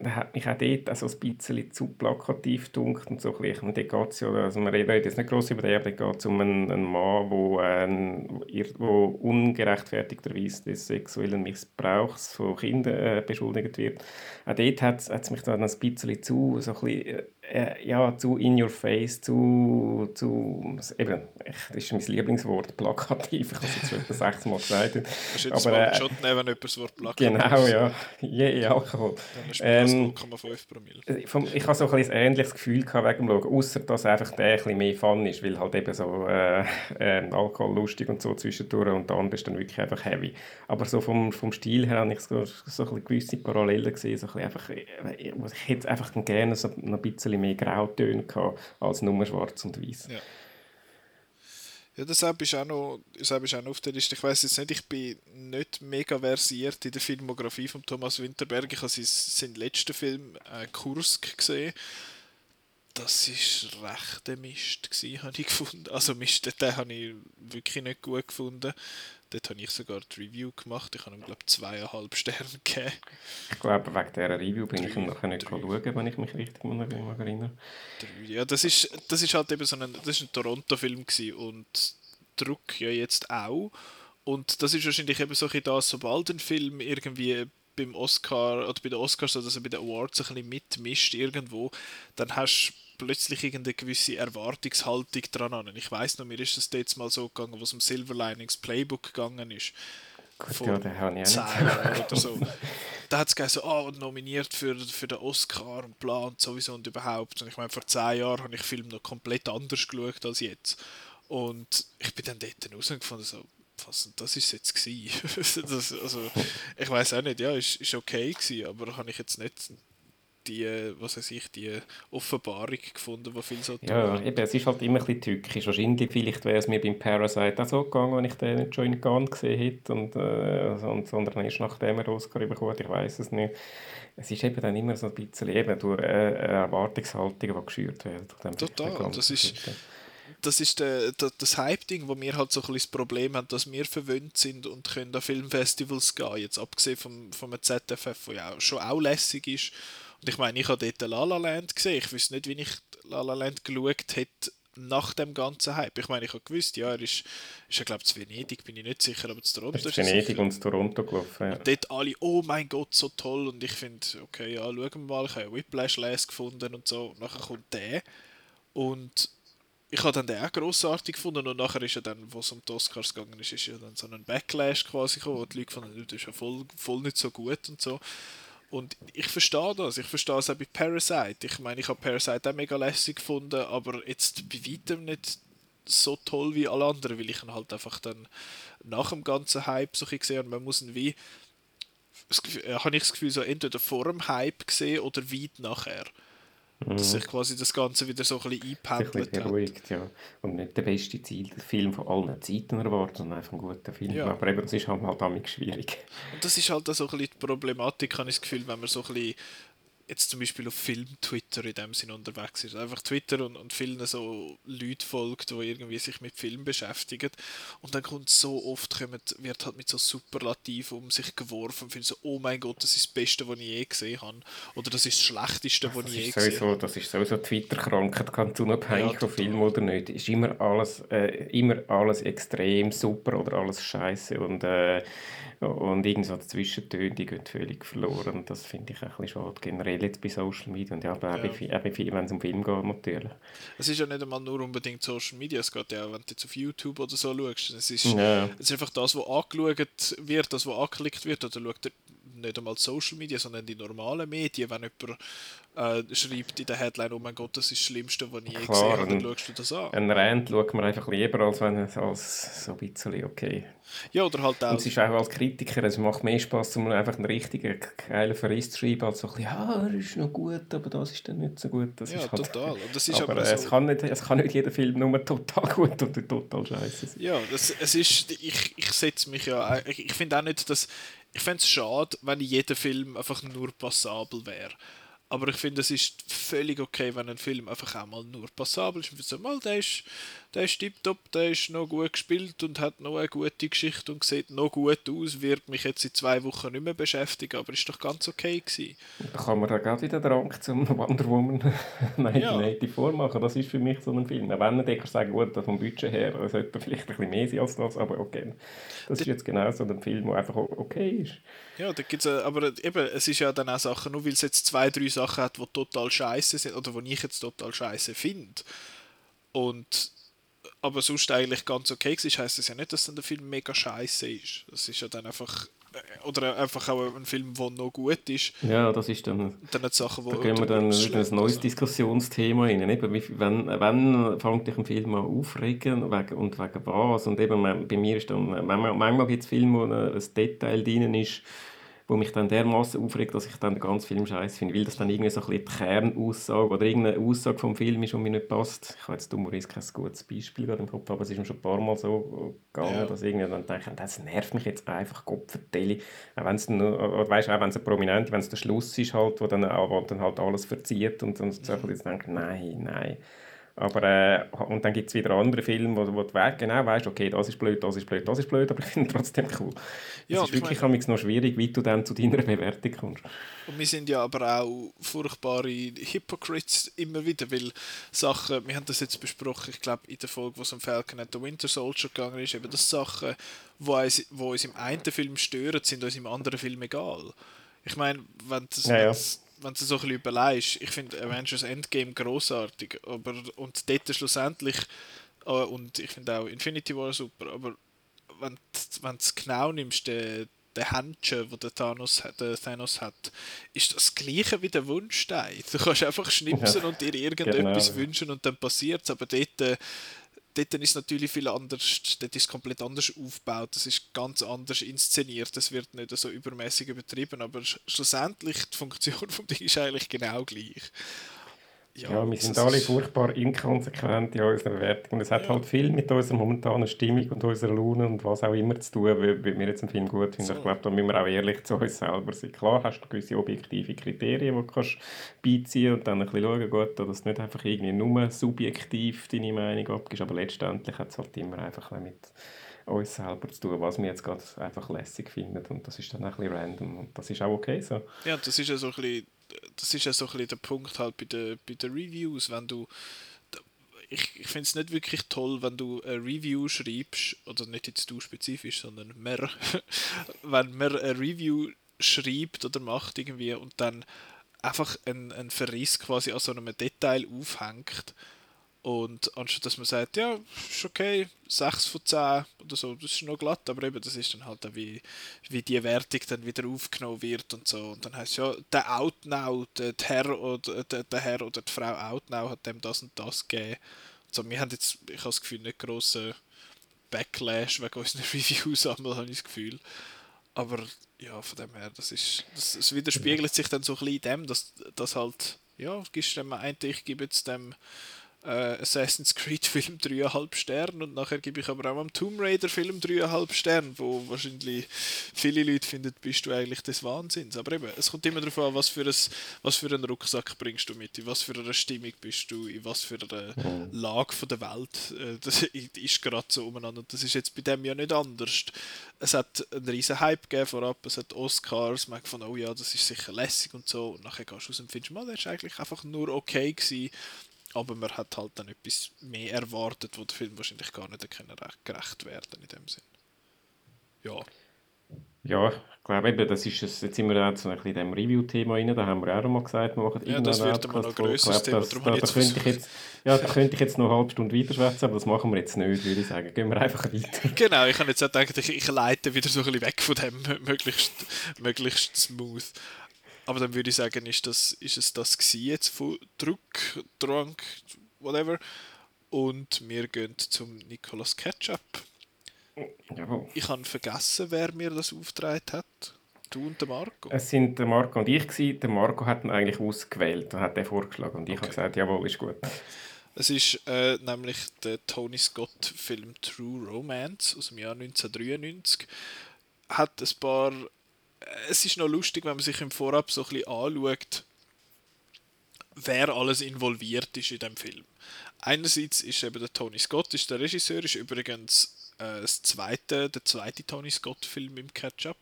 der hat mich auch dort also ein bisschen zu plakativ gedunkt und so ein bisschen. Ja, also wir reden jetzt nicht gross über den, aber dort geht es um einen, einen Mann, der äh, wo ungerechtfertigterweise des sexuellen Missbrauchs von Kindern äh, beschuldigt wird. Auch dort hat es mich dann ein bisschen zu, so ein bisschen, äh, ja, zu in your face, zu, zu eben, das ist mein Lieblingswort, plakativ, ich habe es jetzt schon sechsmal gesagt. Das ist jetzt aber, äh, schon wenn jemand das Wort plakativ Genau, ja, je, je Alkohol. Dann ist ähm, 0,5 Promille. Ich habe so ein, ein ähnliches Gefühl gehabt wegen dem Schauen, außer dass einfach der ein bisschen mehr Fun ist, weil halt eben so äh, äh, Alkohol lustig und so zwischendurch und der andere ist dann wirklich einfach heavy. Aber so vom, vom Stil her habe ich so, so ein gewisse Parallelen gesehen, so ein einfach, äh, ich hätte einfach gerne so ein bisschen mehr Grautöne gehabt, als nur schwarz und weiß. Ja. Ja, deshalb ist auch noch, ist auch noch auf der Liste. Ich weiß jetzt nicht, ich bin nicht mega versiert in der Filmografie von Thomas Winterberg. Ich habe seinen letzten Film äh, Kursk gesehen. Das war recht ein Mist, habe ich gefunden. Also Mist, den habe ich wirklich nicht gut gefunden. Dort habe ich sogar die Review gemacht. Ich habe ihm, glaube ich, zweieinhalb Sterne gegeben. Ich glaube, wegen dieser Review bin ich nachher nicht schauen, wenn ich mich richtig erinnere. Ja, das ist, das ist halt eben so ein, das ist ein Toronto-Film und Druck ja jetzt auch. Und das ist wahrscheinlich eben so ein das, sobald ein Film irgendwie beim Oscar oder bei den Oscars oder also bei den Awards ein bisschen mitmischt irgendwo, dann hast du plötzlich irgendeine gewisse Erwartungshaltung dran an. Ich weiß noch, mir ist es jetzt mal so gegangen, wo es um Silver Linings Playbook gegangen ist. Gut, vor ja, den habe ich oder so. da hat es gesagt, so, oh, nominiert für, für den Oscar und bla und sowieso und überhaupt. Und ich meine, vor zehn Jahren habe ich Film noch komplett anders geschaut als jetzt. Und ich bin dann dort rausgefunden, so, was das ist jetzt das, also, ich weiß auch nicht, ja, ist, ist okay gewesen, aber habe ich jetzt nicht die, was weiß ich, die Offenbarung gefunden, die viel so Ja, eben, es ist halt immer ein bisschen tückisch. Wahrscheinlich, vielleicht wäre es mir beim Parasite auch so gegangen, wenn ich den nicht schon in Gun gesehen hätte, und, äh, sondern erst nachdem er Oscar bekommen ich weiß es nicht. Es ist eben dann immer so ein bisschen eben durch äh, Erwartungshaltung, die geschürt wird. Total, das ist das ist der, der, das Hype-Ding, wo wir halt so ein bisschen das Problem haben, dass wir verwöhnt sind und können an Filmfestivals gehen, jetzt abgesehen vom, vom ZFF, wo ja schon auch lässig ist und ich meine, ich habe dort La La Land gesehen. Ich wüsste nicht, wie ich La La Land geschaut hätte nach dem ganzen Hype. Ich meine, ich habe gewusst, ja, er ist, ist ja, glaube ich, zu Venedig, bin ich nicht sicher, aber zu Toronto ist Venedig und zu Toronto gelaufen, ja. Und dort alle, oh mein Gott, so toll. Und ich finde, okay, ja, schauen wir mal, ich habe Whiplash Les gefunden und so. Und nachher kommt der. Und ich habe dann den auch grossartig gefunden und nachher ist ja dann, wo es um die Oscars gegangen ist, ist ja dann so ein Backlash quasi gekommen, wo die Leute fanden, das ist ja voll, voll nicht so gut und so. Und ich verstehe das, ich verstehe es auch bei Parasite. Ich meine, ich habe Parasite auch mega lässig gefunden, aber jetzt bei weitem nicht so toll wie alle anderen, weil ich ihn halt einfach dann nach dem ganzen Hype so gesehen und man muss ihn wie äh, habe ich das Gefühl, so entweder vor dem Hype gesehen oder weit nachher. Mhm. Dass sich quasi das Ganze wieder so ein bisschen eingependelt hat. beruhigt, ja. Und nicht der beste Film von allen Zeiten erwartet, sondern einfach ein guter Film. Ja. Aber eben, das ist halt, halt damit schwierig. Und das ist halt so ein bisschen die Problematik, habe ich das Gefühl, wenn man so ein bisschen jetzt zum Beispiel auf Film-Twitter in dem Sinn unterwegs ist. Einfach Twitter und, und vielen so Leute folgt, die irgendwie sich mit Film beschäftigen. Und dann kommt so oft, kommt, wird halt mit so Superlativ um sich geworfen und findet so, oh mein Gott, das ist das Beste, was ich je gesehen habe. Oder das ist das Schlechteste, was ich je gesehen habe. Das ist sowieso Twitter-Krankheit, ganz unabhängig ja, von Film oder nicht. Ist immer alles, äh, immer alles extrem super oder alles scheiße und äh, und irgendwo Zwischentöne, die gehen völlig verloren. Und das finde ich ein bisschen schade, generell jetzt bei Social Media. Und ja, aber ja. auch, wenn es um Film geht, natürlich. Es ist ja nicht einmal nur unbedingt Social Media, es geht ja auch, wenn du jetzt auf YouTube oder so schaust. Es ist, ja. es ist einfach das, was angeschaut wird, das, was angeklickt wird. Oder schaut nicht einmal Social Media, sondern die normalen Medien, wenn jemand äh, schreibt in der Headline, oh mein Gott, das ist das Schlimmste, was ich je gesehen habe, dann schaust du das an. Ein Rant schaut man einfach lieber, als wenn es als so ein bisschen okay. Ja, oder halt auch... Und es ist auch als Kritiker, es macht mehr Spaß, um einfach einen richtigen, geilen Verriss zu schreiben, als so ein bisschen, ja, er ist noch gut, aber das ist dann nicht so gut. Das ja, ist halt... total. Und das ist aber, aber so... es, kann nicht, es kann nicht jeder Film nur total gut oder total scheiße sein. Ja, das, es ist... Ich, ich setze mich ja... Ich, ich finde auch nicht, dass... Ich fände es schade, wenn jeder Film einfach nur passabel wäre. Aber ich finde, es ist völlig okay, wenn ein Film einfach auch mal nur passabel ist. Und so, mal, der ist, der ist tiptop, der ist noch gut gespielt und hat noch eine gute Geschichte und sieht noch gut aus, wird mich jetzt in zwei Wochen nicht mehr beschäftigen, aber ist doch ganz okay gewesen. Da kann man da gerade wieder Drang zum Wonder Woman 1980 ja. vormachen. Das ist für mich so ein Film. Wenn ich sagen gut, vom Budget her sollte vielleicht ein bisschen mehr sein als das, aber okay. Das ist jetzt genau so ein Film, der einfach okay ist. Ja, da gibt's, aber eben, es ist ja dann auch Sachen, nur weil es jetzt zwei, drei Sachen hat, die total scheiße sind, oder die ich jetzt total scheiße finde. Und aber sonst eigentlich ganz okay ist, heisst das ja nicht, dass dann der Film mega scheiße ist. Das ist ja dann einfach äh, oder einfach auch ein Film, der noch gut ist. Ja, das ist dann. dann nicht Sachen, wo da gehen wir dann wieder ein neues Diskussionsthema rein. Eben, wenn, wenn fängt dich ein Film an aufregen und wegen was? Und eben, bei mir ist dann, manchmal, manchmal gibt es Filme, wo ein Detail drin ist, wo mich dann dermaßen aufregt, dass ich dann ganz Film scheiße finde, weil das dann irgendwie so ein bisschen die Kernaussage oder irgendeine Aussage vom Film ist, die mir nicht passt. Ich habe jetzt dummerweise kein gutes Beispiel gerade im Kopf, aber es ist mir schon ein paar Mal so gegangen, ja. dass irgendwie dann denke, das nervt mich jetzt einfach, Gott vertelle. Auch wenn es oder weißt, auch wenn es prominent, wenn es der Schluss ist halt, wo dann, wo dann halt alles verzieht und, und so, jetzt denke nein, nein. Aber, äh, und dann gibt es wieder andere Filme, wo, wo du genau weißt, okay, das ist blöd, das ist blöd, das ist blöd, aber ich finde trotzdem cool. Ja, es ist wirklich meine, noch schwierig, wie du dann zu deiner Bewertung kommst. Und wir sind ja aber auch furchtbare Hypocrites immer wieder, weil Sachen, wir haben das jetzt besprochen, ich glaube in der Folge, wo es um Falcon and the Winter Soldier gegangen ist, eben das Sachen, wo uns, wo uns im einen Film stören, sind uns im anderen Film egal. Ich meine, wenn das, ja, ja wenn du so ein bisschen überlegst, ich finde Avengers Endgame großartig, aber und dort schlussendlich äh, und ich finde auch Infinity War super, aber wenn wenn du es genau nimmst, der der Händchen, wo der Thanos, der Thanos hat, ist das gleiche wie der Wunschstein. Du kannst einfach schnipsen ja, und dir irgendetwas genau. wünschen und dann passiert es, aber dort äh, dort ist es natürlich viel anders, dort ist es komplett anders aufgebaut, das ist ganz anders inszeniert, das wird nicht so übermäßig übertrieben, aber schlussendlich die Funktion vom Ding ist eigentlich genau gleich. Ja, ja wir sind alle furchtbar inkonsequent in unserer Bewertung. Und es hat ja. halt viel mit unserer momentanen Stimmung und unserer Laune und was auch immer zu tun, wie wir jetzt einen Film gut finden. So. Ich glaube, da müssen wir auch ehrlich zu uns selber sein. Klar hast du gewisse objektive Kriterien, die du kannst beiziehen und dann ein bisschen schauen, gut, dass du nicht einfach irgendwie nur subjektiv deine Meinung abgibst, aber letztendlich hat es halt immer einfach mit uns selber zu tun, was wir jetzt gerade einfach lässig finden und das ist dann ein bisschen random und das ist auch okay so. Ja, das ist ja so ein bisschen das ist ja so ein bisschen der Punkt halt bei den, bei den Reviews, wenn du ich, ich finde es nicht wirklich toll, wenn du ein Review schreibst, oder nicht jetzt du spezifisch, sondern mehr, wenn man ein Review schreibt oder macht irgendwie und dann einfach einen, einen Verriss quasi an so einem Detail aufhängt Und anstatt dass man sagt, ja, ist okay, 6 von 10 oder so, das ist noch glatt, aber eben, das ist dann halt auch wie, wie die Wertung dann wieder aufgenommen wird und so. Und dann heißt ja, der Outnow, der Herr oder der, der Herr oder die Frau Outnow hat dem das und das gegeben. Also wir haben jetzt, ich habe das Gefühl, nicht grossen Backlash wegen unseren Reviews, aber habe ich das Gefühl. Aber ja, von dem her, das ist, das, das widerspiegelt sich dann so ein bisschen in dem, dass, dass halt, ja, gibst dem einen, ich gebe jetzt dem äh, Assassin's Creed Film 3,5 Sterne und nachher gebe ich aber auch am Tomb Raider Film 3,5 Sterne, wo wahrscheinlich viele Leute finden, bist du eigentlich des Wahnsinns. Aber eben, es kommt immer darauf an, was für, ein, was für einen Rucksack bringst du mit, in was für einer Stimmung bist du, in was für einer mhm. Lage von der Welt. Äh, das ist gerade so umeinander. Und das ist jetzt bei dem ja nicht anders. Es hat einen riesen Hype gegeben vorab, es hat Oscars, man hat gefunden, oh ja, das ist sicher lässig und so. Und nachher gehst du aus und findest, man, der ist eigentlich einfach nur okay gewesen aber man hat halt dann etwas mehr erwartet, wo der Film wahrscheinlich gar nicht gerecht werden in dem Sinn. Ja. Ja, ich glaube eben, das ist es, jetzt sind wir auch so ein bisschen in dem Review-Thema rein, da haben wir auch mal gesagt, wir machen Ja, das wird immer noch grösseres Thema, das, da, da, könnte ich jetzt, Ja, da könnte ich jetzt noch eine halbe Stunde weiterschwätzen, aber das machen wir jetzt nicht, würde ich sagen. Gehen wir einfach weiter. Genau, ich habe jetzt auch gedacht, ich, ich leite wieder so ein bisschen weg von dem, möglichst, möglichst smooth. Aber dann würde ich sagen, ist, das, ist es das jetzt von Druck, Drunk, whatever. Und wir gehen zum Nicolas Ketchup. Jawohl. Ich habe vergessen, wer mir das aufgetragen hat. Du und der Marco? Es sind der Marco und ich. Gewesen. Der Marco hat ihn eigentlich ausgewählt und hat den vorgeschlagen. Und ich okay. habe gesagt, jawohl, ist gut. Es ist äh, nämlich der Tony Scott-Film True Romance aus dem Jahr 1993. Hat ein paar es ist noch lustig, wenn man sich im Vorab so ein bisschen anschaut, wer alles involviert ist in dem Film. Einerseits ist eben der Tony Scott, ist der Regisseur, ist übrigens äh, das zweite, der zweite Tony Scott-Film im Catch-up.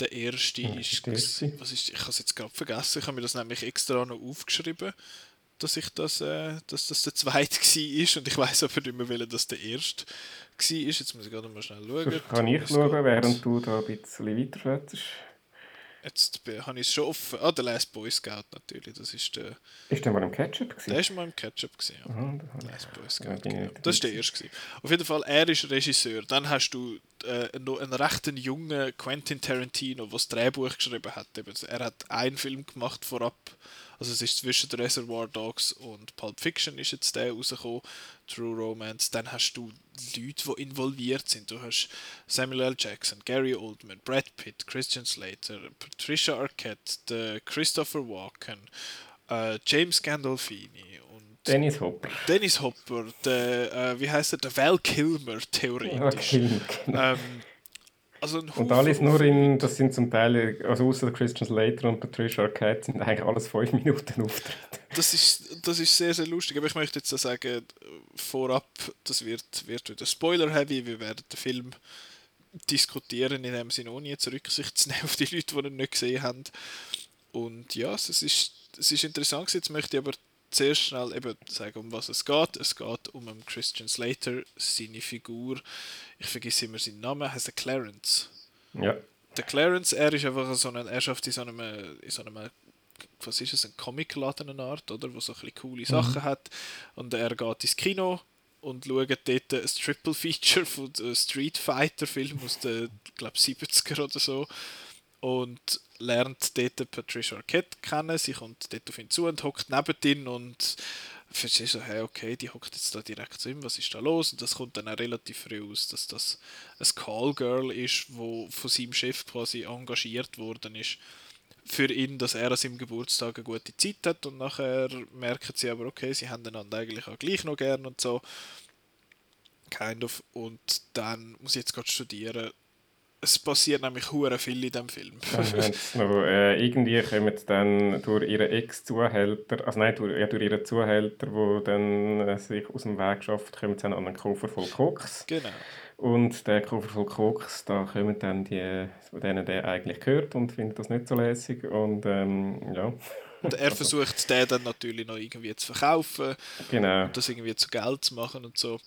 Der erste ja, ist, was ist, ich habe es jetzt gerade vergessen, ich habe mir das nämlich extra noch aufgeschrieben dass ich das, äh, dass das der zweite war und ich weiß aber nicht mehr, welcher das der erste war. Jetzt muss ich gerade mal schnell schauen. Das kann ich schauen, während du da ein bisschen weiter Jetzt habe ich es schon offen. Ah, der Last Boy Scout natürlich. Das ist der. Ist der mal im Ketchup gewesen? Der ist mal im Ketchup gewesen, ja. Aha, Last Boy Scout. Genau. Das war der erste. Gewesen. Auf jeden Fall, er ist Regisseur. Dann hast du äh, noch einen recht jungen Quentin Tarantino, der das Drehbuch geschrieben hat. Er hat einen Film gemacht vorab also es ist zwischen Reservoir Dogs und Pulp Fiction ist jetzt der rausgekommen, True Romance. Dann hast du Leute, die involviert sind. Du hast Samuel L. Jackson, Gary Oldman, Brad Pitt, Christian Slater, Patricia Arquette, Christopher Walken, äh, James Gandolfini und Dennis Hopper. Dennis Hopper, der, äh, wie heißt er, der Val Kilmer theoretisch. Kilmer, genau. ähm, also und alles nur in, das sind zum Teil, also außer Christian Slater und Patricia Arquette sind eigentlich alles 5 Minuten Auftritte. Das ist, das ist sehr, sehr lustig, aber ich möchte jetzt sagen, vorab, das wird, wird wieder Spoiler-heavy, wir werden den Film diskutieren, in dem Sinne ohne jetzt Rücksicht zu nehmen auf die Leute, die ihn nicht gesehen haben. Und ja, es ist, es ist interessant, jetzt möchte ich aber zuerst schnell eben sagen, um was es geht. Es geht um einen Christian Slater, seine Figur, ich vergesse immer seinen Namen, heißt er Clarence. Ja. Der Clarence, er ist einfach so ein, er schafft in so einem, in so einem was ist es, ein Comicladen eine Art, oder, wo so ein bisschen coole Sachen mhm. hat und er geht ins Kino und schaut dort ein Triple Feature von Street Fighter Film aus den, glaube 70er oder so und lernt dort Patricia Arquette kennen. Sie kommt dort auf ihn zu und hockt neben ihn und verstehst so, hey, okay, die hockt jetzt da direkt zu ihm, was ist da los? Und das kommt dann auch relativ früh aus, dass das ein Callgirl ist, wo von seinem Chef quasi engagiert worden ist für ihn, dass er an seinem Geburtstag eine gute Zeit hat und nachher merken sie aber, okay, sie haben einander eigentlich auch gleich noch gern und so. Kind of. Und dann muss ich jetzt gerade studieren es passiert nämlich hure viel in dem Film. noch, äh, irgendwie kommen dann durch ihren Ex-Zuhälter, also nein, durch, ja, durch ihren Zuhälter, der dann äh, sich aus dem Weg schafft, kommen sie dann an einen Koffer voll Koks. Genau. Und der Koffer voll Koks, da kommen dann die, denen der eigentlich gehört und findet das nicht so lässig und ähm, ja. Und er versucht den dann natürlich noch irgendwie zu verkaufen genau. und das irgendwie zu Geld zu machen und so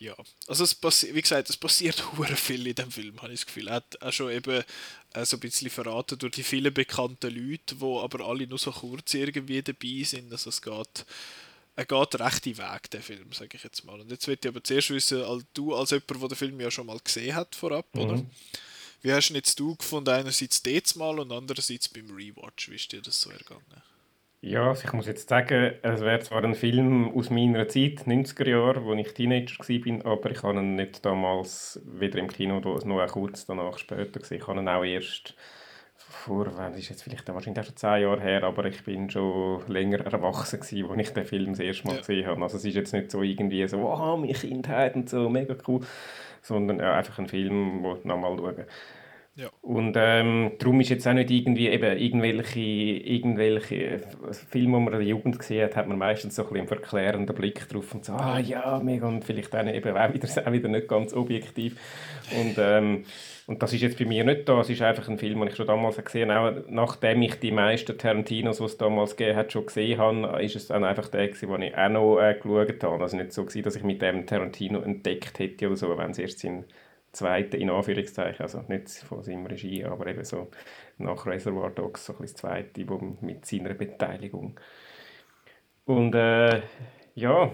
ja, also es passiert, wie gesagt, es passiert hure viel in dem Film, habe ich das Gefühl. Er hat auch schon eben äh, so ein bisschen verraten durch die vielen bekannten Leute, die aber alle nur so kurz irgendwie dabei sind. Also es geht er geht recht in Weg, der Film, sage ich jetzt mal. Und jetzt möchte ich aber zuerst wissen, als du als jemand, der den Film ja schon mal gesehen hat vorab, mhm. oder? Wie hast du jetzt du gefunden, einerseits jetzt mal und andererseits beim Rewatch? Wie ist dir das so ergangen? Ja, also ich muss jetzt sagen, es wäre zwar ein Film aus meiner Zeit, 90er Jahre, wo ich Teenager war, aber ich habe ihn nicht damals wieder im Kino, noch kurz danach später gesehen. Ich habe ihn auch erst vor, das ist jetzt vielleicht wahrscheinlich schon zehn Jahre her, aber ich bin schon länger erwachsen gewesen, als ich den Film das erste Mal ja. gesehen habe. Also es ist jetzt nicht so irgendwie so, oh, meine Kindheit und so, mega cool, sondern ja, einfach ein Film, wo ich nochmal schaue. Und ähm, darum ist jetzt auch nicht irgendwie eben irgendwelche, irgendwelche Filme, die man in der Jugend gesehen hat, hat man meistens so ein bisschen einen verklärenden Blick drauf und so, ah ja, mega, und vielleicht dann eben auch wieder, auch wieder nicht ganz objektiv. Und, ähm, und das ist jetzt bei mir nicht da, es ist einfach ein Film, den ich schon damals gesehen habe, auch nachdem ich die meisten Tarantinos, die es damals gegeben hat, schon gesehen habe, ist es dann einfach der gewesen, den ich auch noch äh, geschaut habe. Also nicht so gewesen, dass ich mit dem Tarantino entdeckt hätte oder so, wenn es erst sind zweite, in Anführungszeichen, also nicht von seinem Regie, aber eben so nach Reservoir Dogs so ein das zweite wo mit seiner Beteiligung. Und äh, ja,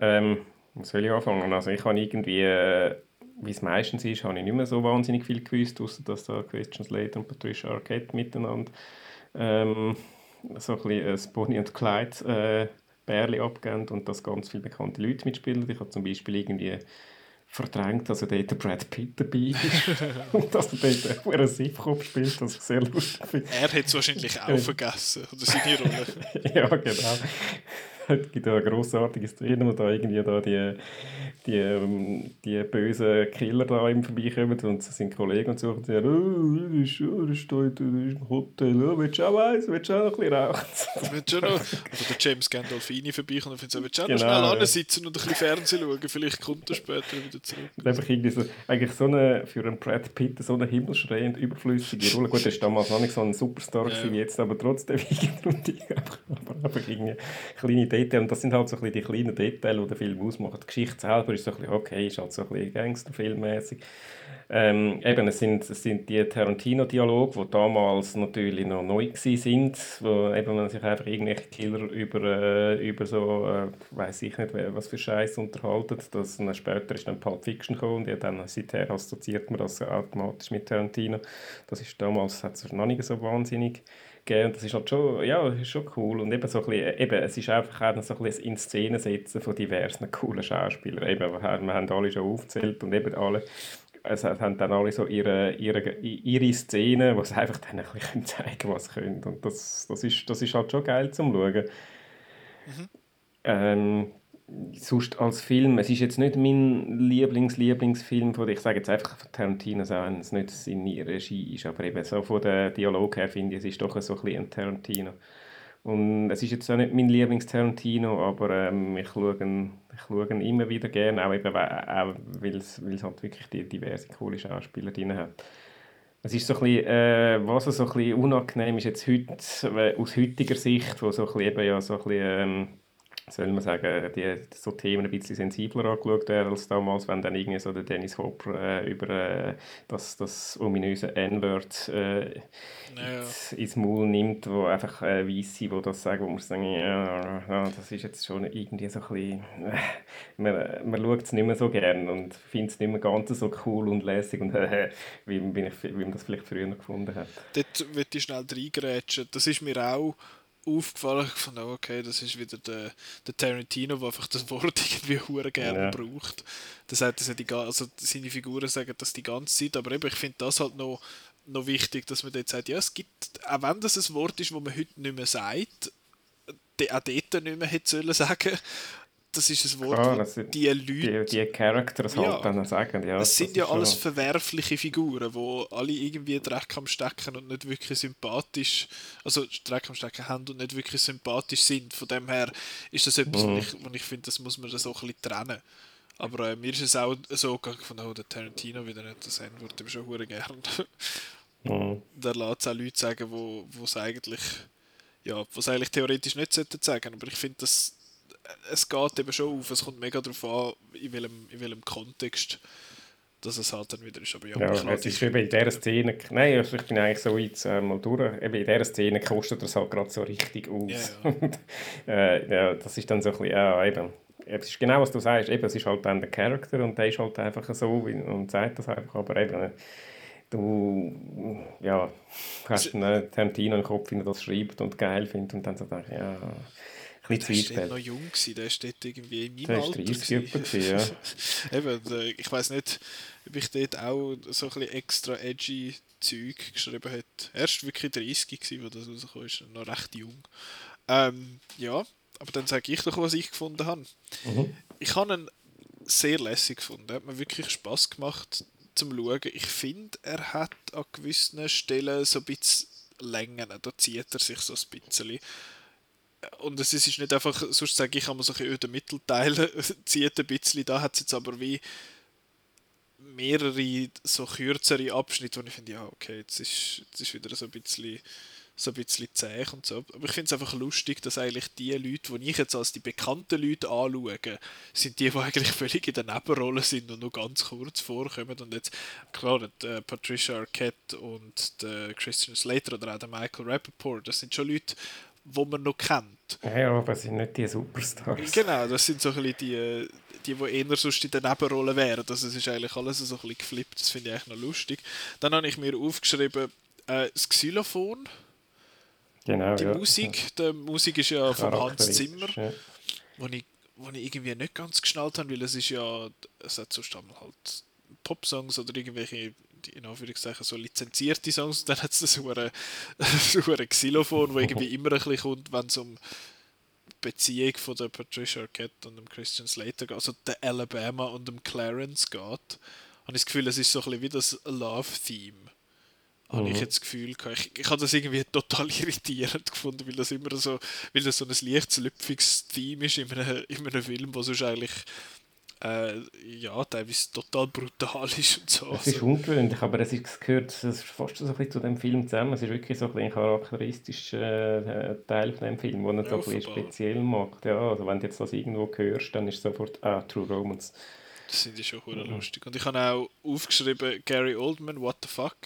ähm, was soll ich anfangen? Also ich habe irgendwie, äh, wie es meistens ist, habe ich nicht mehr so wahnsinnig viel gewusst, außer dass da Christian Slater und Patricia Arquette miteinander ähm, so ein bisschen ein Bonnie und Clyde äh, Bärli abgeben und dass ganz viele bekannte Leute mitspielen. Ich habe zum Beispiel irgendwie verdrängt, dass er dort Brad Pitt dabei ist und dass er dort einen Sifkopf spielt, das ich sehr lustig finde. Er hat es wahrscheinlich auch vergessen, oder seine Rolle. ja, genau es gibt eine grossartige Szene, wo da irgendwie da die, die, ähm, die bösen Killer da ihm vorbeikommen und sind Kollegen und suchen sagen, oh, das ist, oh, das steht im Hotel, oh, willst du auch eins, willst du auch noch ein bisschen rauchen? willst du noch, oder der James Gandolfini vorbeikommt und findet, willst du auch noch genau, schnell ja. sitzen und ein bisschen Fernsehen schauen, vielleicht kommt er später wieder zurück. Einfach irgendwie so, eigentlich so eine, für einen Brad Pitt so eine himmelschreiend überflüssige Rolle, gut, er war damals noch nicht so ein Superstar ja. wie jetzt, aber trotzdem irgendwie einfach, einfach irgendwie kleine Details. Und das sind halt so ein bisschen die kleinen Details, die den Film ausmachen. Die Geschichte selber ist so ein bisschen, okay, ist halt so ein bisschen Gangsterfilmmäßig. Ähm, eben, es sind, es sind die Tarantino-Dialoge, die damals natürlich noch neu waren, wo eben man sich einfach irgendwelche Killer über, äh, über so, äh, weiß ich nicht, was für Scheiß unterhalten. Das, dann später ist dann Pulp Fiction gekommen und ja, dann seither assoziiert man das automatisch mit Tarantino. Das ist damals, noch nicht so wahnsinnig gegeben. Und das ist halt schon, ja, ist schon cool. Und eben so ein bisschen, eben, es ist einfach auch so ein bisschen in Szene setzen von diversen coolen Schauspielern. Eben, wir haben alle schon aufgezählt und eben alle es haben dann alle so ihre, ihre, ihre Szenen, wo sie einfach dann ein bisschen zeigen was sie können. Und das, das, ist, das ist halt schon geil zum Schauen. Mhm. Ähm, sonst als Film, es ist jetzt nicht mein Lieblings-Lieblingsfilm ich sage jetzt einfach von Tarantino, auch wenn es nicht seine Regie ist, aber eben so von der Dialog her finde ich, es ist doch so ein bisschen ein Tarantino. Und es ist jetzt auch nicht mein Lieblings-Tarantino, aber ähm, ich, schaue ich schaue immer wieder gerne, auch, eben, auch weil es halt wirklich die diverse coole Schauspieler drin hat. Es ist so ein bisschen, äh, was so ein bisschen unangenehm ist jetzt heute, aus heutiger Sicht, wo so ein bisschen, eben ja so ein bisschen, ähm, soll man sagen, die, so Themen ein bisschen sensibler angeschaut werden als damals, wenn dann irgendwie so der Dennis Hopper äh, über äh, das, das ominöse N-Word äh, naja. ins Maul nimmt, wo einfach äh, Weisse, die das sagen, wo man sagen, ja, ja, das ist jetzt schon irgendwie so ein bisschen, äh, man, man schaut es nicht mehr so gern und findet es nicht mehr ganz so cool und lässig und äh, wie, wie, wie man das vielleicht früher noch gefunden hat. Dort würde ich schnell reingrätschen, das ist mir auch aufgefallen. Ich fand, okay, das ist wieder der, der Tarantino, der einfach das Wort irgendwie hure gerne ja. braucht. Das hat, das die, also seine Figuren sagen das die ganze Zeit, aber eben, ich finde das halt noch, noch wichtig, dass man dort sagt, ja, es gibt, auch wenn das ein Wort ist, das man heute nicht mehr sagt, auch dort nicht mehr hätte sollen sagen das ist ein Wort, Klar, wo die Leute... Die, die Characters halt ja, dann sagen, ja. Es sind ja alles schon... verwerfliche Figuren, wo alle irgendwie Dreck am Stecken und nicht wirklich sympathisch, also Dreck am Stecken haben und nicht wirklich sympathisch sind. Von dem her ist das etwas, mhm. wo ich, wo ich finde, das muss man so ein bisschen trennen. Aber äh, mir ist es auch so gegangen, von oh, der Tarantino wieder nicht das N-Wort, ich schon gern. mhm. Der lässt auch Leute sagen, wo es eigentlich ja, was eigentlich theoretisch nicht sollten sagen, aber ich finde, das es geht eben schon auf, es kommt mega darauf an, in welchem, in welchem Kontext dass es halt dann wieder ist. Aber ja, ja es ist eben in dieser Szene, nein, also ich bin eigentlich so jetzt äh, mal durch, eben in dieser Szene kostet das halt gerade so richtig aus. Ja, ja. äh, ja, das ist dann so ein bisschen, ja, eben, es ist genau, was du sagst, eben, es ist halt dann der Charakter und der ist halt einfach so und sagt das einfach, aber eben, du, ja, hast einen Tarantino im Kopf, wie er das schreibt und geil findet und dann so denke ich, bisschen Der war noch jung, gewesen. der war dort irgendwie in meinem der Alter. Der 30 gewesen, ja. Eben, äh, ich weiß nicht, ob ich dort auch so ein bisschen extra edgy Zeug geschrieben habe. Erst wirklich 30 gewesen, wo das rauskam, ist noch recht jung. Ähm, ja, aber dann sage ich doch, was ich gefunden habe. Mhm. Ich habe ihn sehr lässig gefunden. Er hat mir wirklich Spaß gemacht zum Schauen. Ich finde, er hat an gewissen Stellen so ein bisschen Längen. Da zieht er sich so ein bisschen und es ist nicht einfach, sonst sage ich immer so ein öde Mittelteile, zieht ein bisschen, da hat es jetzt aber wie mehrere so kürzere Abschnitte, wo ich finde, ja, okay, jetzt ist, jetzt ist wieder so ein bisschen so ein bisschen zäh und so. Aber ich finde es einfach lustig, dass eigentlich die Leute, die ich jetzt als die bekannten Leute anschaue, sind die, die eigentlich völlig in der Nebenrolle sind und nur ganz kurz vorkommen. Und jetzt, klar, die, äh, Patricia Arquette und der Christian Slater oder auch der Michael Rappaport, das sind schon Leute, die man noch kennt. Ja, aber es sind nicht die Superstars. Genau, das sind so ein bisschen die, die, die eher sonst in der Nebenrolle wären. Also es ist eigentlich alles so ein bisschen geflippt, das finde ich eigentlich noch lustig. Dann habe ich mir aufgeschrieben, äh, das Xylophon. Genau, Die ja. Musik, die Musik ist ja von Hans Zimmer, ja. wo, ich, wo ich irgendwie nicht ganz geschnallt habe, weil es ist ja, es hat sonst halt Popsongs oder irgendwelche in Anführungszeichen so lizenzierte Songs und dann hat es so ein Xylophon, wo irgendwie immer ein bisschen kommt, wenn es um Beziehung von der Patricia Arquette und dem Christian Slater geht, also der Alabama und dem Clarence geht, habe ich das Gefühl, es ist so ein bisschen wie das Love-Theme. Habe ich mhm. jetzt das Gefühl gehabt. Ich, ich habe das irgendwie total irritierend gefunden, weil das immer so, weil das so ein leicht lüpfiges Theme ist in einem, in einem Film, wo sonst eigentlich äh, ja, teilweise total brutal ist und so. Es ist ungewöhnlich, aber es, ist, gehört es ist fast so ein bisschen zu dem Film zusammen. Es ist wirklich so ein, ein charakteristischer äh, Teil von dem Film, der ihn so ein bisschen speziell macht. Ja, also wenn du jetzt das irgendwo hörst, dann ist sofort ah, True Romance. Das finde ich schon mhm. lustig. Und ich habe auch aufgeschrieben, Gary Oldman, what the fuck?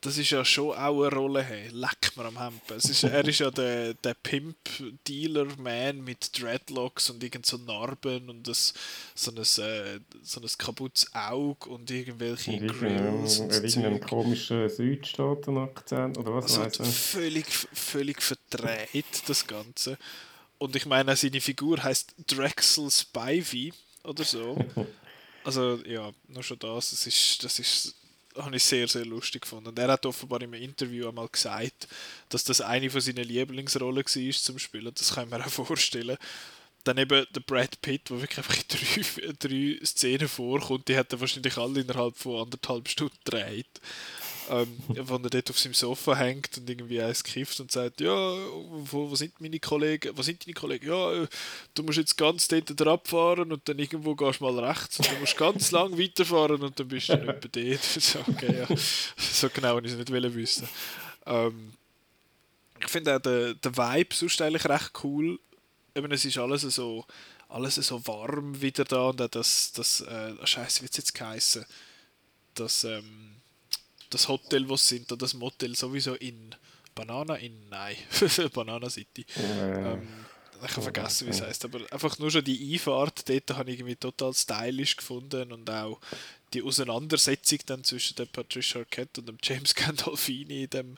Das ist ja schon auch eine Rolle. Hey. Leck mir am Hempen. Ist, er ist ja der, der Pimp-Dealer-Man mit Dreadlocks und irgend so Narben und das, so, ein, äh, so ein kaputtes Auge und irgendwelche und Grills. Und irgendeinen komischen Südstaaten-Akzent oder was also völlig, völlig verdreht, das Ganze. Und ich meine, seine Figur heißt Drexel Spivey oder so. Also ja, nur schon das, das ist, das ist habe ich sehr, sehr lustig gefunden. Und er hat offenbar im Interview einmal gesagt, dass das eine von seinen Lieblingsrollen war zum Spielen. Das kann man auch vorstellen. Dann eben der Brad Pitt, der wirklich einfach in drei, drei Szenen vorkommt, die hat er wahrscheinlich alle innerhalb von anderthalb Stunden gedreht ähm, wenn er dort auf seinem Sofa hängt und irgendwie eins kifft und sagt, ja, wo, wo sind meine Kollegen, wo sind deine Kollegen? Ja, äh, du musst jetzt ganz dort abfahren und dann irgendwo gehst du mal rechts und du musst ganz lang weiterfahren und dann bist du nicht bei dort. so, okay, ja. so genau habe ich es nicht wissen. Ähm, ich finde auch den, den Vibe sonst eigentlich recht cool. Eben, es ist alles so, alles so warm wieder da und auch das, das äh, Scheiße, wie es jetzt geheißen? Das, ähm, das Hotel, wo sie sind, oder das Motel sowieso in Banana in nein, Banana City. Äh, ähm, ich habe vergessen, wie es heißt, aber einfach nur schon die Einfahrt dort habe ich irgendwie total stylisch gefunden und auch die Auseinandersetzung dann zwischen der Patricia Arquette und dem James Gandolfini in dem,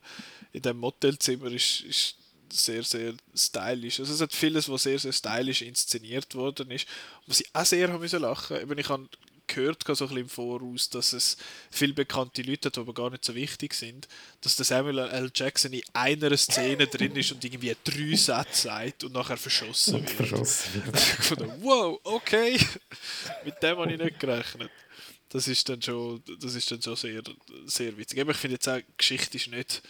in dem Motelzimmer ist, ist sehr, sehr stylisch. Also es hat vieles, was sehr, sehr stylisch inszeniert worden ist. Was ich auch sehr habe müssen lachen. Eben, ich habe gehört, so ein bisschen im Voraus, dass es viele bekannte Leute hat, die aber gar nicht so wichtig sind, dass der Samuel L. Jackson in einer Szene drin ist und irgendwie drei Sätze sagt und nachher verschossen wird. Verschossen wird. wow, okay, mit dem habe ich nicht gerechnet. Das ist dann schon, das ist dann schon sehr, sehr witzig. Aber ich finde jetzt auch, die Geschichte ist nicht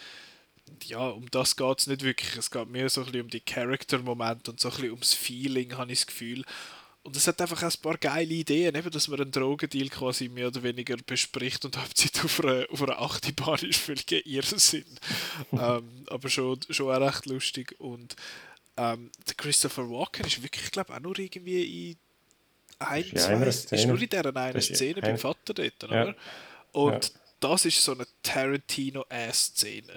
ja, um das geht es nicht wirklich. Es geht mehr so ein bisschen um die Charakter-Momente und so ein bisschen ums Feeling, habe ich das Gefühl. Und es hat einfach ein paar geile Ideen, eben, dass man einen Drogendeal quasi mehr oder weniger bespricht und Hauptzeit auf einer, auf einer ist völlig Irrsinn. ähm, aber schon, schon auch recht lustig. Und ähm, der Christopher Walken ist wirklich, glaube ich, auch nur irgendwie in ein, zwei, ist, ist nur in dieser einen Szene beim Vater dort, oder? Ja. Und ja. das ist so eine Tarantino-Ass-Szene.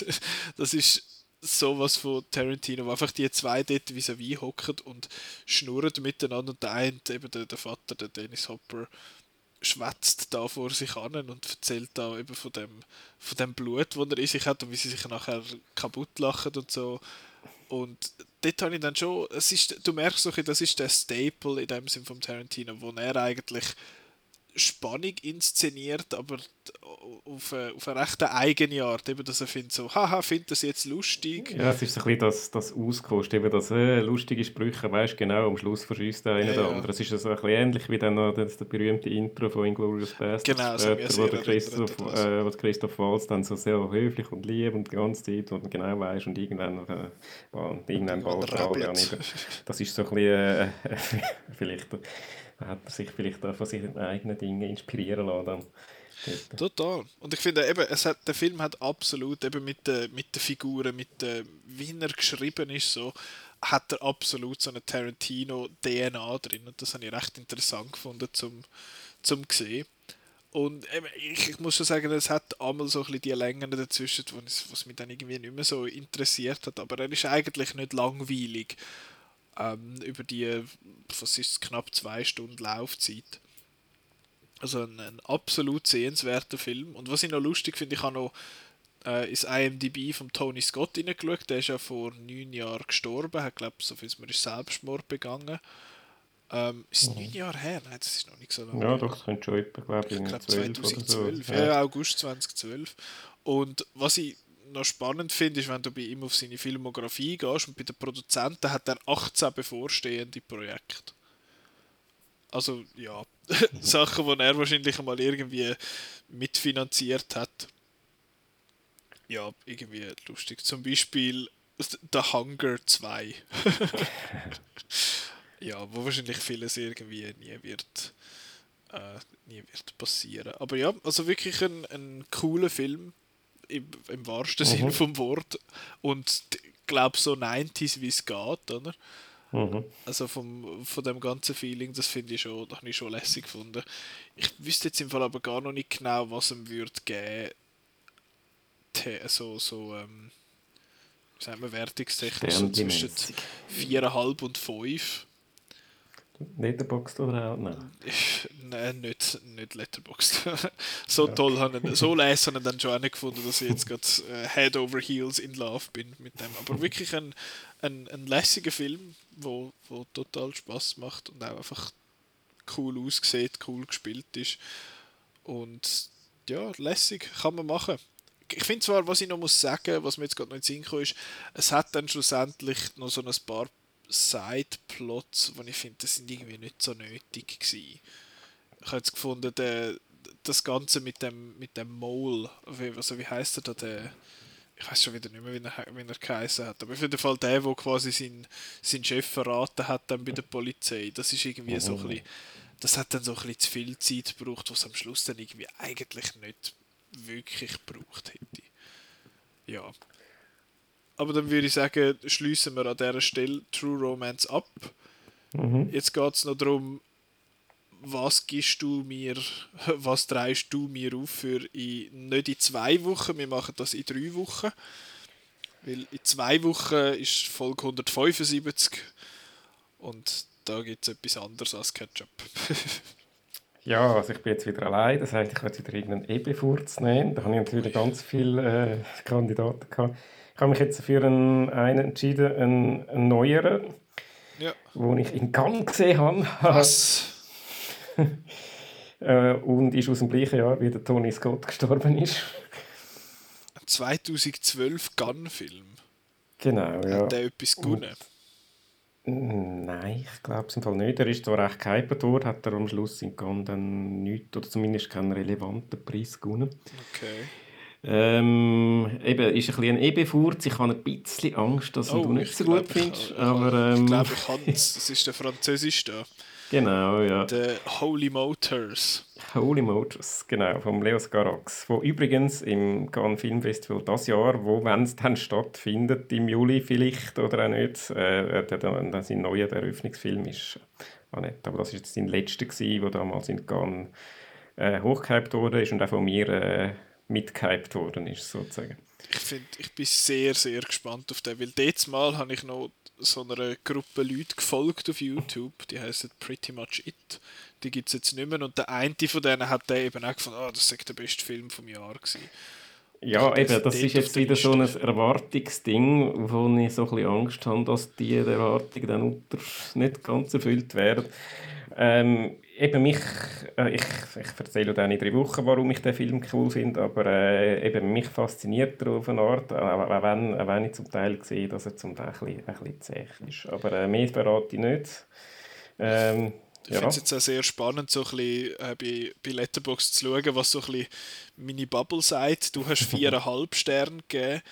das ist sowas von Tarantino, wo einfach die zwei dort vis-à-vis hocken und schnurren miteinander und der eine, eben der, der Vater, der Dennis Hopper, schwätzt da vor sich an und erzählt da eben von dem, von dem Blut, das er in sich hat und wie sie sich nachher kaputt lachen und so. Und dort habe ich dann schon, es ist, du merkst so, das ist der Staple in dem Sinn vom Tarantino, wo er eigentlich Spannung inszeniert, aber auf eine, auf eine recht eigene Art. Eben, dass er findet so, haha, findet das jetzt lustig. Ja, es ist so ein bisschen das, das Auskost, eben das äh, lustige Sprüche, weißt genau, am Schluss verschießt der eine ja, der andere. Es ist so ein bisschen ähnlich wie dann noch das, der berühmte Intro von Inglourious Basterds genau, später, so wo, der Christoph, äh, wo Christoph Waltz dann so sehr höflich und lieb und die ganze Zeit und genau weiß und irgendwann, äh, irgendwann bald alle Das ist so ein bisschen, äh, vielleicht hat er sich vielleicht auch von seinen eigenen Dingen inspirieren lassen. Total. Und ich finde eben, es hat, der Film hat absolut eben mit den mit der Figuren, mit der, wie er geschrieben ist, so, hat er absolut so eine Tarantino-DNA drin. Und das habe ich recht interessant gefunden zum, zum sehen. Und eben, ich, ich, muss schon sagen, es hat einmal so ein bisschen die Längen dazwischen, was mich dann irgendwie nicht mehr so interessiert hat. Aber er ist eigentlich nicht langweilig ähm, über die, was ist knapp zwei Stunden Laufzeit. Also ein, ein, absolut sehenswerter Film. Und was ich noch lustig finde, ich habe noch äh, ins IMDb von Tony Scott reingeschaut. Der ist ja vor neun Jahren gestorben, hat, glaube ich, so viel man ist Selbstmord begangen. Ähm, ist mhm. neun Jahre her? Nein, das ist noch nicht so lange. Ja, doch, das könnte schon etwa, glaube ich, ich glaub, 2012. So. Ja, August 2012. Und was ich noch spannend finde, ist, wenn du bei ihm auf seine Filmografie gehst und bei den Produzenten hat er 18 bevorstehende Projekte. Also ja, Sachen, die er wahrscheinlich mal irgendwie mitfinanziert hat. Ja, irgendwie lustig. Zum Beispiel The Hunger 2. ja, wo wahrscheinlich vieles irgendwie nie wird, äh, nie wird passieren. Aber ja, also wirklich ein, ein cooler Film im, im wahrsten mhm. Sinne vom Wort. Und glaube, so 90s, wie es geht, oder? Mhm. Also vom, von dem ganzen Feeling, das finde ich schon, habe ich schon lässig gefunden. Ich wüsste jetzt im Fall aber gar noch nicht genau, was ihm würde geben. So, so, ähm, wie sagt man, wertungstechnisch so zwischen 4,5 und 5. Letterboxd oder auch? Nein. Nein, nicht, nicht Letterboxd. so ja. toll haben so lesen dann schon auch nicht gefunden, dass ich jetzt gerade äh, Head over Heels in Love bin mit dem. Aber wirklich ein, ein, ein lässiger Film, wo, wo total Spaß macht und auch einfach cool aussieht, cool gespielt ist. Und ja, lässig kann man machen. Ich finde zwar, was ich noch muss sagen, was mir jetzt gerade noch in den Sinn ist, es hat dann schlussendlich noch so ein paar Sideplots, die ich finde, das sind irgendwie nicht so nötig gewesen. Ich habe jetzt gefunden, der, das Ganze mit dem, mit dem Mole, wie, also wie heißt er da, der, ich weiß schon wieder nicht mehr, wie er, wie er geheißen hat, aber auf jeden Fall der, der quasi seinen sein Chef verraten hat dann bei der Polizei, das ist irgendwie so ein bisschen, das hat dann so ein bisschen zu viel Zeit gebraucht, was am Schluss dann irgendwie eigentlich nicht wirklich gebraucht hätte. Ja, aber dann würde ich sagen, schließen wir an dieser Stelle True Romance ab. Mhm. Jetzt geht es noch darum, was gibst du mir, was dreist du mir auf für in, nicht in zwei Wochen, wir machen das in drei Wochen. Weil in zwei Wochen ist Folge 175 und da gibt es etwas anderes als Ketchup. ja, also ich bin jetzt wieder allein, das heißt, ich werde wieder irgendeinen Ebefurz nehmen. Da habe ich natürlich ganz viele äh, Kandidaten gehabt. Ich habe mich jetzt für einen, einen entschieden, einen, einen neueren, ja. wo ich in Cannes gesehen habe. Was? Äh, und ist aus dem gleichen Jahr, wie der Tony Scott gestorben ist. 2012 Gun-Film. Genau, ja. Hat der etwas gewonnen? Nein, ich glaube es im Fall nicht. Er ist zwar recht gehypert worden, hat er am Schluss in Cannes dann nichts, oder zumindest keinen relevanten Preis gewonnen. Okay. Ähm, eben, ist ein bisschen ein EB-Furz. Ich habe ein bisschen Angst, dass oh, du nicht so gut findest. Ich, aber, ähm, ich glaube, ich kann es. Das ist der Französisch da. Genau, ja. Der Holy Motors. Holy Motors, genau, vom Leos Garax. Wo übrigens im Cannes Film Festival das Jahr, wo, wenn es dann stattfindet, im Juli vielleicht oder auch nicht, äh, dann sein neuer Eröffnungsfilm ist Annette. Aber das war jetzt sein letzter, der damals in Cannes äh, hochgehypt wurde und auch von mir äh, mitgehypt worden ist, sozusagen. Ich, find, ich bin sehr, sehr gespannt auf den, weil letztes Mal habe ich noch so einer Gruppe Leute gefolgt auf YouTube, die heißen Pretty Much It. Die gibt es jetzt nicht mehr und der eine von denen hat der eben auch gefunden, oh, das ist der beste Film vom Jahr gewesen. Ja, eben, das ist jetzt wieder so ein Erwartungsding, wo ich so ein bisschen Angst habe, dass diese Erwartungen dann nicht ganz erfüllt werden. Ähm, eben mich, äh, ich, ich erzähle dann in drei Wochen, warum ich den Film cool finde, aber äh, eben mich fasziniert er auf eine Art, auch wenn, auch wenn ich zum Teil sehe, dass er zum Teil ein bisschen, ein bisschen zäh ist. Aber äh, mehr verrate ich nicht. Ähm, ich ja. finde es jetzt auch sehr spannend, so ein bisschen, äh, bei, bei Letterboxd zu schauen, was so ein bisschen meine Bubble sagt. Du hast viereinhalb Sterne gegeben,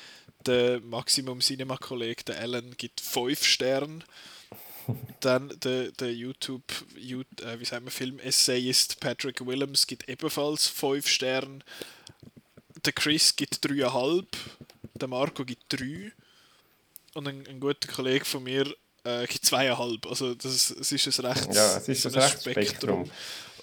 der Maximum Cinema Kollege, der Alan, gibt fünf Sterne. Dann der, der YouTube, YouTube äh, wie sagen wir, Film-Essayist Patrick Willems gibt ebenfalls fünf Sterne. Der Chris gibt dreieinhalb. Der Marco gibt drei. Und ein, ein guter Kollege von mir äh, zweieinhalb. Also das, es ist ein recht, ja, es ist ein, ein Spektrum. Spektrum.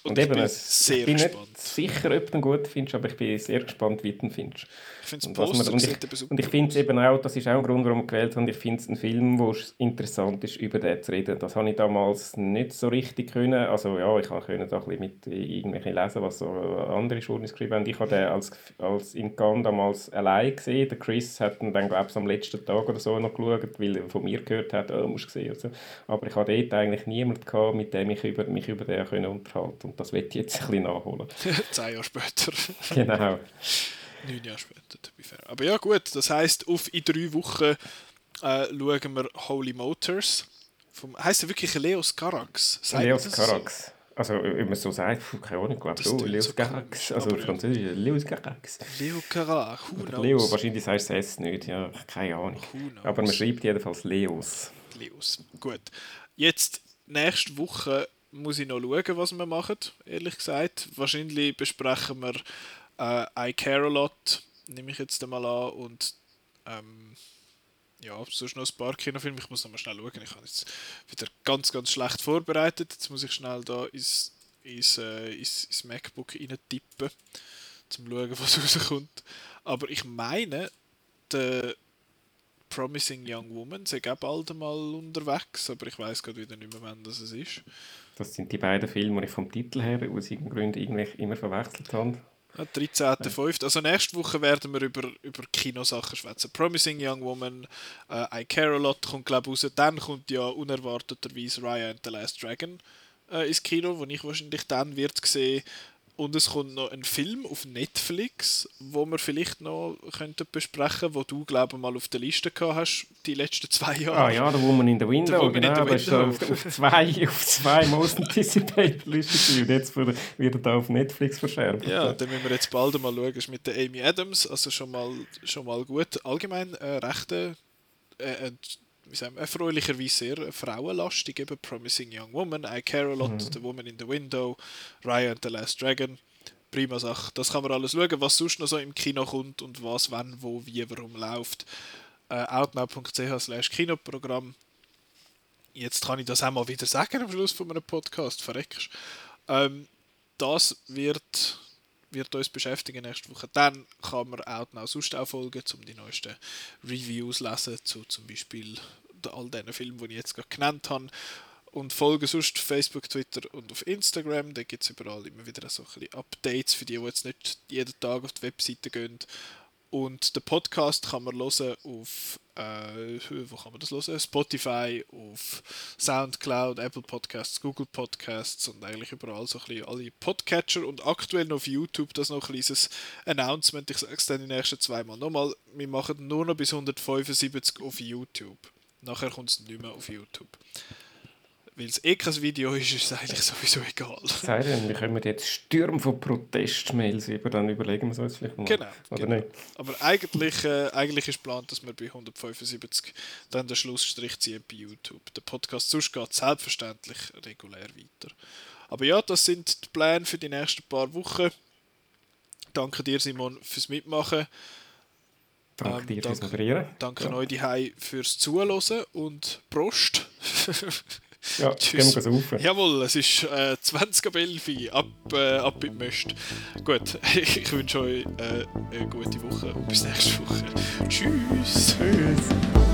Und, und eben, ich bin, sehr bin gespannt. nicht sicher, ob du ihn gut findest, aber ich bin sehr gespannt, wie du ihn findest. Ich finde es Poster und, ich, und ich finde es eben auch, das ist auch ein Grund, warum ich gewählt habe, ich finde es ein Film, wo es interessant ist, über den zu reden. Das habe ich damals nicht so richtig können. Also ja, ich konnte da ein bisschen mit irgendwelchen lesen, was so andere Schulen geschrieben haben. Ich habe den als, als in Cannes damals allein gesehen. Der Chris hat ihn dann, glaube ich, am letzten Tag oder so noch geschaut, weil er von mir gehört hat, oh, musst du sehen. Also. Aber ich hatte dort eigentlich niemanden gehabt, mit dem ich über, mich über den können unterhalten und das wird jetzt ein bisschen nachholen. Zehn Jahre später. genau. Neun Jahre später, Aber ja gut, das heisst, auf in drei Wochen äh, schauen wir Holy Motors. Vom, heisst er wirklich Leos Carax? Leos Carax. So? Also, wenn man so sagt, keine Ahnung, glaube so, Leos so Carax. Also, Französisch, Leos Carax. Leo Carax, Leo, wahrscheinlich heißt es S nicht, ja, keine Ahnung. Aber man schreibt jedenfalls Leos. Leos, gut. Jetzt, nächste Woche muss ich noch schauen, was wir machen, ehrlich gesagt. Wahrscheinlich besprechen wir äh, I Care a Lot, nehme ich jetzt einmal an, und ähm, ja, sonst noch ein paar Kinofilme. Ich muss noch mal schnell schauen. Ich habe jetzt wieder ganz, ganz schlecht vorbereitet. Jetzt muss ich schnell da ins, ins, äh, ins, ins MacBook rein tippen, zum schauen, was rauskommt. Aber ich meine, der Promising Young Woman sei auch bald mal unterwegs, aber ich weiß gerade wieder nicht mehr, wann das ist. Das sind die beiden Filme, die ich vom Titel her aus irgendeinem Grund immer verwechselt habe. Ja, 13.05. Also nächste Woche werden wir über, über Kinosachen schwätzen. Promising Young Woman, äh, I Care a Lot kommt glaube ich raus. Dann kommt ja unerwarteterweise Raya and the Last Dragon äh, ins Kino, wo ich wahrscheinlich dann wird sehen und es kommt noch ein Film auf Netflix, wo wir vielleicht noch könnten besprechen, wo du glaube ich mal auf der Liste gehabt hast die letzten zwei Jahre. Ah ja, der Woman in the Window, the genau, in the window. Auf, auf, zwei, auf zwei Most Anticipated Listen und jetzt wird er da auf Netflix verschärft. Ja, dann müssen wir jetzt bald mal schauen, ist mit der Amy Adams, also schon mal, schon mal gut. Allgemein äh, rechte äh, wie sagen wir, erfreulicherweise sehr frauenlastig, eben Promising Young Woman, I Care a Lot, mhm. The Woman in the Window, Raya and the Last Dragon. Prima Sache. Das kann man alles schauen, was sonst noch so im Kino kommt und was, wann, wo, wie, warum läuft. Äh, outnow.ch slash Kinoprogramm. Jetzt kann ich das auch mal wieder sagen am Schluss von einem Podcast, verreckst. Ähm, das wird wird uns beschäftigen nächste Woche. Dann kann man auch noch sonst auch folgen, um die neuesten Reviews lesen zu zum Beispiel all diesen Filmen, die ich jetzt gerade genannt habe. Und folgen sonst auf Facebook, Twitter und auf Instagram. Da gibt es überall immer wieder so ein bisschen Updates für die, die jetzt nicht jeden Tag auf die Webseite gehen und den Podcast kann man hören auf, äh, wo kann man das hören? Spotify, auf Soundcloud, Apple Podcasts, Google Podcasts und eigentlich überall so ein bisschen alle Podcatcher und aktuell noch auf YouTube, das noch ein kleines Announcement, ich sage es dann die nächsten zwei Mal nochmal, wir machen nur noch bis 175 auf YouTube. Nachher kommt es nicht mehr auf YouTube weil es eh kein Video ist, ist es eigentlich sowieso egal. Sei denn, wir kommen jetzt Stürme von Protestmails über, dann überlegen wir es uns vielleicht mal. Genau. Oder genau. nicht? Aber eigentlich, äh, eigentlich ist geplant, dass wir bei 175 dann den Schlussstrich ziehen bei YouTube. Der Podcast sonst geht selbstverständlich regulär weiter. Aber ja, das sind die Pläne für die nächsten paar Wochen. Danke dir, Simon, fürs Mitmachen. Danke ähm, dir fürs Moderieren. Danke ja. euch die fürs Zuhören und Prost. Ja, Tschüss. gehen wir saufen. Jawohl, es ist äh, 20 ab 11 ab, äh, ab in Möst. Gut, ich wünsche euch äh, eine gute Woche und bis nächste Woche. Tschüss. Tschüss.